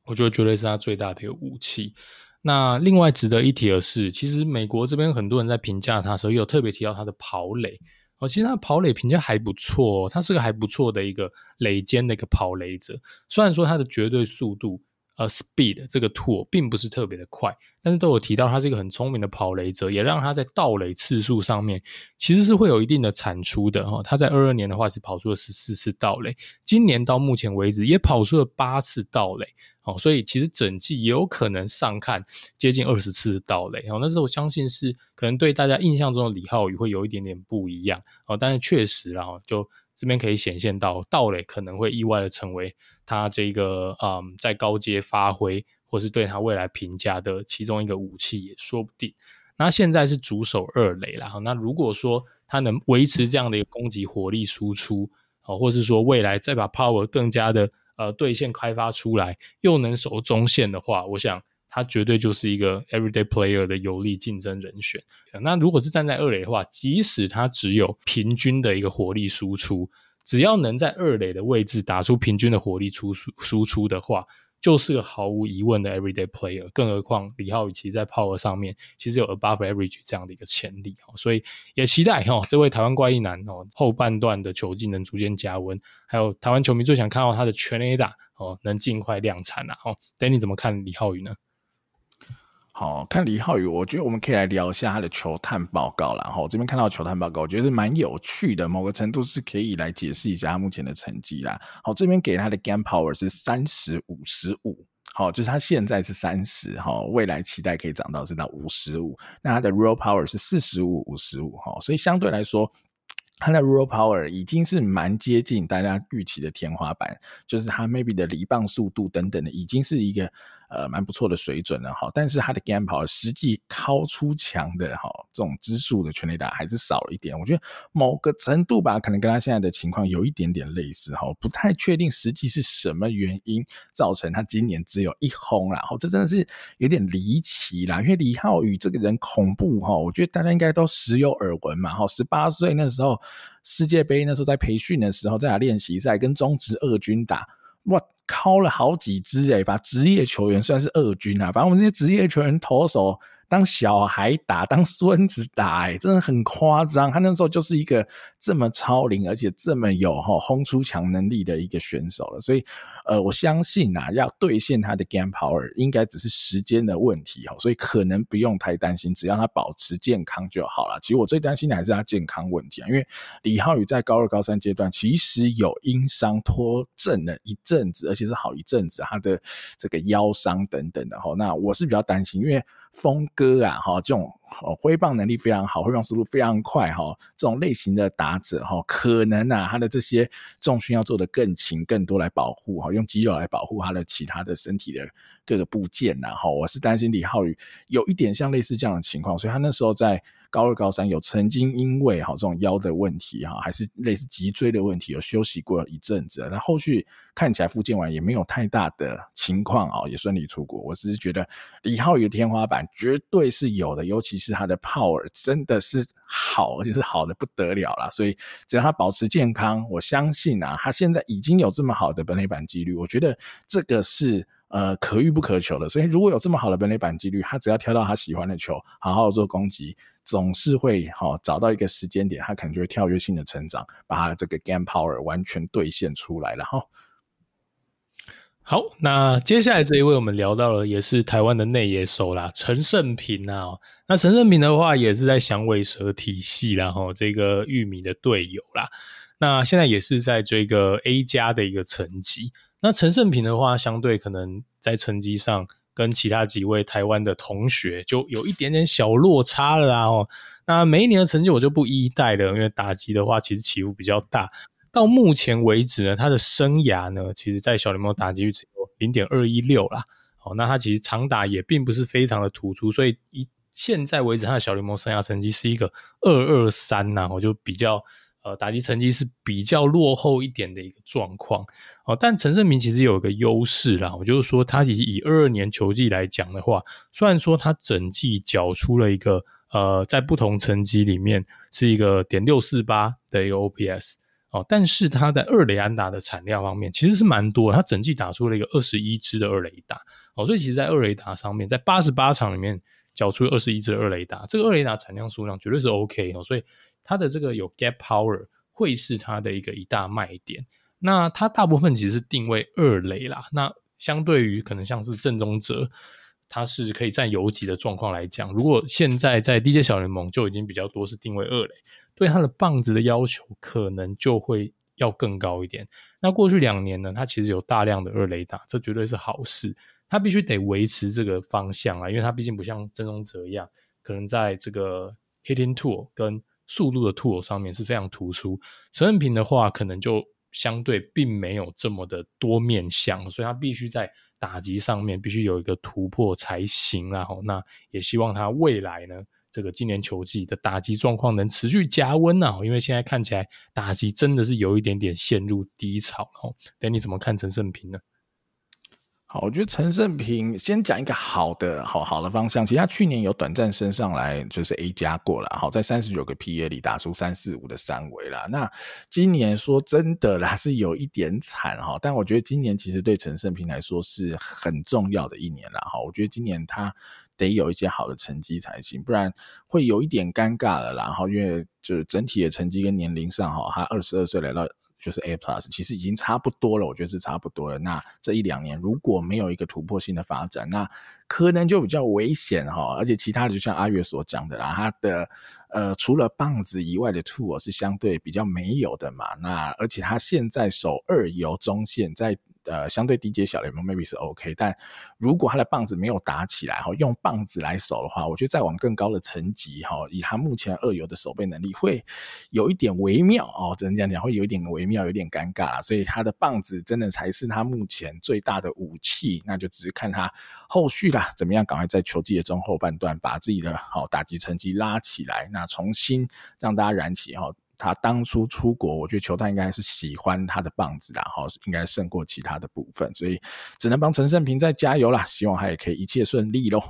我觉得绝对是他最大的一个武器。那另外值得一提的是，其实美国这边很多人在评价他的时候，也有特别提到他的跑垒哦，其实他跑垒评价还不错，他是个还不错的一个垒肩的一个跑垒者。虽然说他的绝对速度，呃，speed 这个 tool 并不是特别的快，但是都有提到他是一个很聪明的跑雷者，也让他在盗垒次数上面其实是会有一定的产出的哈。他在二二年的话是跑出了十四次盗垒，今年到目前为止也跑出了八次盗垒。哦，所以其实整季也有可能上看接近二十次的盗垒哦，那是我相信是可能对大家印象中的李浩宇会有一点点不一样哦，但是确实然后就这边可以显现到盗垒可能会意外的成为他这个嗯在高阶发挥或是对他未来评价的其中一个武器也说不定。那现在是主守二垒啦，那如果说他能维持这样的一个攻击火力输出哦，或是说未来再把 power 更加的。呃，对线开发出来又能守中线的话，我想他绝对就是一个 everyday player 的有力竞争人选。那如果是站在二垒的话，即使他只有平均的一个火力输出，只要能在二垒的位置打出平均的火力出输输出的话，就是个毫无疑问的 everyday player，更何况李浩宇其实在 power 上面其实有 above average 这样的一个潜力。哦，所以也期待哈这位台湾怪异男哦后半段的球技能逐渐加温，还有台湾球迷最想看到他的全垒打哦能尽快量产呐哦，Danny 怎么看李浩宇呢？好看李浩宇，我觉得我们可以来聊一下他的球探报告。然后这边看到球探报告，我觉得是蛮有趣的，某个程度是可以来解释一下他目前的成绩啦。好，这边给他的 game power 是三十五十五，好，就是他现在是三十，哈，未来期待可以涨到是到五十五。那他的 Real power 是四十五五十五，哈，所以相对来说，他的 Real power 已经是蛮接近大家预期的天花板，就是他 maybe 的离棒速度等等的，已经是一个。呃，蛮不错的水准了哈，但是他的 g a m p 实际敲出墙的哈，这种支数的全垒打还是少了一点。我觉得某个程度吧，可能跟他现在的情况有一点点类似哈，不太确定实际是什么原因造成他今年只有一轰啦。哈，这真的是有点离奇啦。因为李浩宇这个人恐怖哈，我觉得大家应该都时有耳闻嘛。哈，十八岁那时候世界杯那时候在培训的时候，在练习赛跟中职二军打，哇！敲了好几支诶，把职业球员算是二军啊，把我们这些职业球员投手。当小孩打，当孙子打，欸，真的很夸张。他那时候就是一个这么超龄，而且这么有哈轰出墙能力的一个选手了。所以，呃，我相信啊，要兑现他的 game power，应该只是时间的问题哈。所以可能不用太担心，只要他保持健康就好了。其实我最担心的还是他健康问题啊，因为李浩宇在高二、高三阶段其实有因伤拖阵了一阵子，而且是好一阵子，他的这个腰伤等等的哈。那我是比较担心，因为。锋哥啊，哈，这种哦挥棒能力非常好，挥棒速度非常快，哈，这种类型的打者，哈，可能啊，他的这些重训要做得更勤、更多来保护，哈，用肌肉来保护他的其他的身体的各个部件呐，哈，我是担心李浩宇有一点像类似这样的情况，所以他那时候在。高二、高三有曾经因为哈这种腰的问题哈，还是类似脊椎的问题，有休息过一阵子。那后续看起来复健完也没有太大的情况啊，也顺利出国。我只是觉得李浩宇的天花板绝对是有的，尤其其实他的 power 真的是好，而且是好的不得了啦。所以只要他保持健康，我相信啊，他现在已经有这么好的本垒板几率，我觉得这个是。呃，可遇不可求的，所以如果有这么好的本垒板几率，他只要挑到他喜欢的球，好好做攻击，总是会好、哦、找到一个时间点，他可能就会跳跃性的成长，把他这个 game power 完全兑现出来了哈。好，那接下来这一位我们聊到了，也是台湾的内野手啦，陈胜平啊。那陈胜平的话，也是在响尾蛇体系啦，哈，这个玉米的队友啦。那现在也是在这个 A 加的一个成绩。那陈胜平的话，相对可能在成绩上跟其他几位台湾的同学就有一点点小落差了啦。哦，那每一年的成绩我就不一一带了，因为打击的话其实起伏比较大。到目前为止呢，他的生涯呢，其实在小联盟打击率只有零点二一六啦。哦，那他其实长打也并不是非常的突出，所以以现在为止，他的小联盟生涯成绩是一个二二三呐，我就比较。呃，打击成绩是比较落后一点的一个状况哦，但陈胜明其实有一个优势啦，我就是说他其实以二二年球季来讲的话，虽然说他整季缴出了一个呃，在不同成绩里面是一个点六四八的一个 OPS 哦，但是他在二雷安打的产量方面其实是蛮多的，他整季打出了一个二十一支的二雷打哦，所以其实，在二雷打上面，在八十八场里面缴出二十一支的二雷打，这个二雷打产量数量绝对是 OK 哦，所以。它的这个有 gap power 会是它的一个一大卖点。那它大部分其实是定位二雷啦。那相对于可能像是正宗者，它是可以占游击的状况来讲，如果现在在 DJ 小联盟就已经比较多是定位二垒，对它的棒子的要求可能就会要更高一点。那过去两年呢，它其实有大量的二垒打，这绝对是好事。它必须得维持这个方向啊，因为它毕竟不像曾宗哲一样，可能在这个 hitting tool 跟速度的 tool 上面是非常突出。陈胜平的话，可能就相对并没有这么的多面向，所以他必须在打击上面必须有一个突破才行。啊，那也希望他未来呢，这个今年球季的打击状况能持续加温啊，因为现在看起来打击真的是有一点点陷入低潮。哦，那你怎么看陈胜平呢？好，我觉得陈胜平先讲一个好的、好好的方向。其实他去年有短暂升上来，就是 A 加过了。好，在三十九个 PA 里打出三四五的三围啦。那今年说真的啦，是有一点惨哈。但我觉得今年其实对陈胜平来说是很重要的一年啦。哈，我觉得今年他得有一些好的成绩才行，不然会有一点尴尬了。然后因为就是整体的成绩跟年龄上哈，他二十二岁来到。就是 A plus，其实已经差不多了，我觉得是差不多了。那这一两年如果没有一个突破性的发展，那可能就比较危险哈。而且其他的就像阿月所讲的啦，他的呃除了棒子以外的 tool 是相对比较没有的嘛。那而且他现在首二游中线在。呃，相对低阶小联盟 maybe 是 OK，但如果他的棒子没有打起来，哈，用棒子来守的话，我觉得再往更高的层级，哈，以他目前二游的守备能力，会有一点微妙哦，只能这样讲，会有一点微妙，有点尴尬啦。所以他的棒子真的才是他目前最大的武器，那就只是看他后续啦，怎么样赶快在球季的中后半段把自己的好打击成绩拉起来，那重新让大家燃起哈。他当初出国，我觉得球探应该是喜欢他的棒子的哈，应该胜过其他的部分，所以只能帮陈胜平再加油啦，希望他也可以一切顺利喽。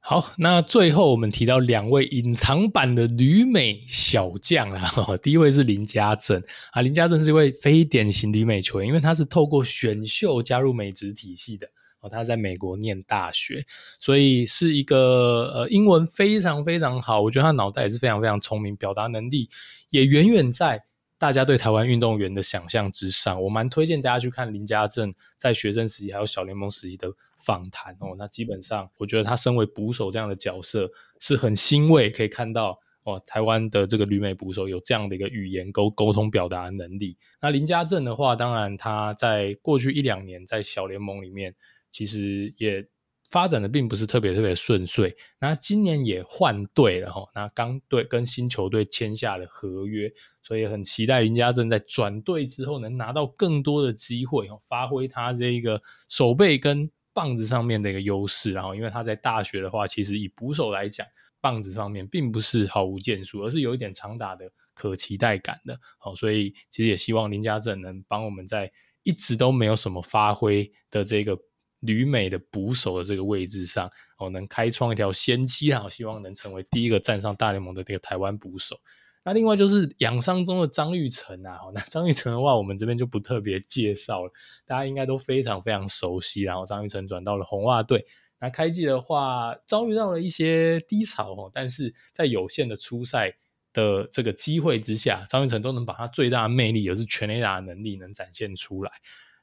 好，那最后我们提到两位隐藏版的旅美小将啊，第一位是林家正啊，林家正是一位非典型旅美球员，因为他是透过选秀加入美职体系的。他在美国念大学，所以是一个呃英文非常非常好。我觉得他脑袋也是非常非常聪明，表达能力也远远在大家对台湾运动员的想象之上。我蛮推荐大家去看林家正在学生时期还有小联盟时期的访谈哦。那基本上，我觉得他身为捕手这样的角色是很欣慰，可以看到哦，台湾的这个旅美捕手有这样的一个语言沟沟通表达能力。那林家正的话，当然他在过去一两年在小联盟里面。其实也发展的并不是特别特别顺遂，那今年也换队了哈，那刚队跟新球队签下了合约，所以很期待林家正在转队之后能拿到更多的机会，发挥他这一个守备跟棒子上面的一个优势。然后，因为他在大学的话，其实以捕手来讲，棒子方面并不是毫无建树，而是有一点长打的可期待感的。好，所以其实也希望林家正能帮我们在一直都没有什么发挥的这个。旅美的捕手的这个位置上，哦，能开创一条先机啊！希望能成为第一个站上大联盟的这个台湾捕手。那另外就是养伤中的张玉成啊，那张玉成的话，我们这边就不特别介绍了，大家应该都非常非常熟悉。然后张玉成转到了红袜队，那开季的话遭遇到了一些低潮哦，但是在有限的出赛的这个机会之下，张玉成都能把他最大的魅力，也是全垒打的能力能展现出来。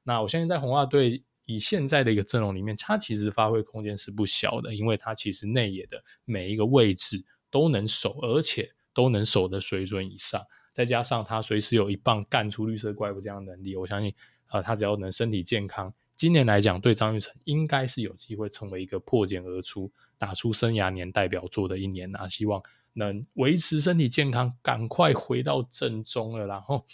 那我相信在红袜队。以现在的一个阵容里面，他其实发挥空间是不小的，因为他其实内野的每一个位置都能守，而且都能守的水准以上，再加上他随时有一棒干出绿色怪物这样的能力，我相信，呃，他只要能身体健康，今年来讲对张玉成应该是有机会成为一个破茧而出、打出生涯年代表作的一年啊！希望能维持身体健康，赶快回到正中了。然后，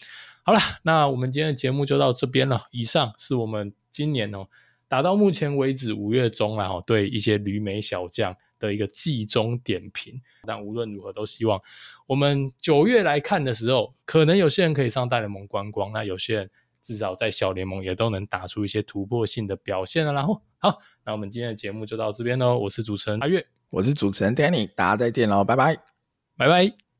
好了，那我们今天的节目就到这边了。以上是我们。今年哦，打到目前为止五月中了哈，对一些旅美小将的一个季中点评。但无论如何，都希望我们九月来看的时候，可能有些人可以上大联盟观光，那有些人至少在小联盟也都能打出一些突破性的表现了。然后，好，那我们今天的节目就到这边喽。我是主持人阿月，我是主持人 Danny，大家再见喽，拜拜，拜拜。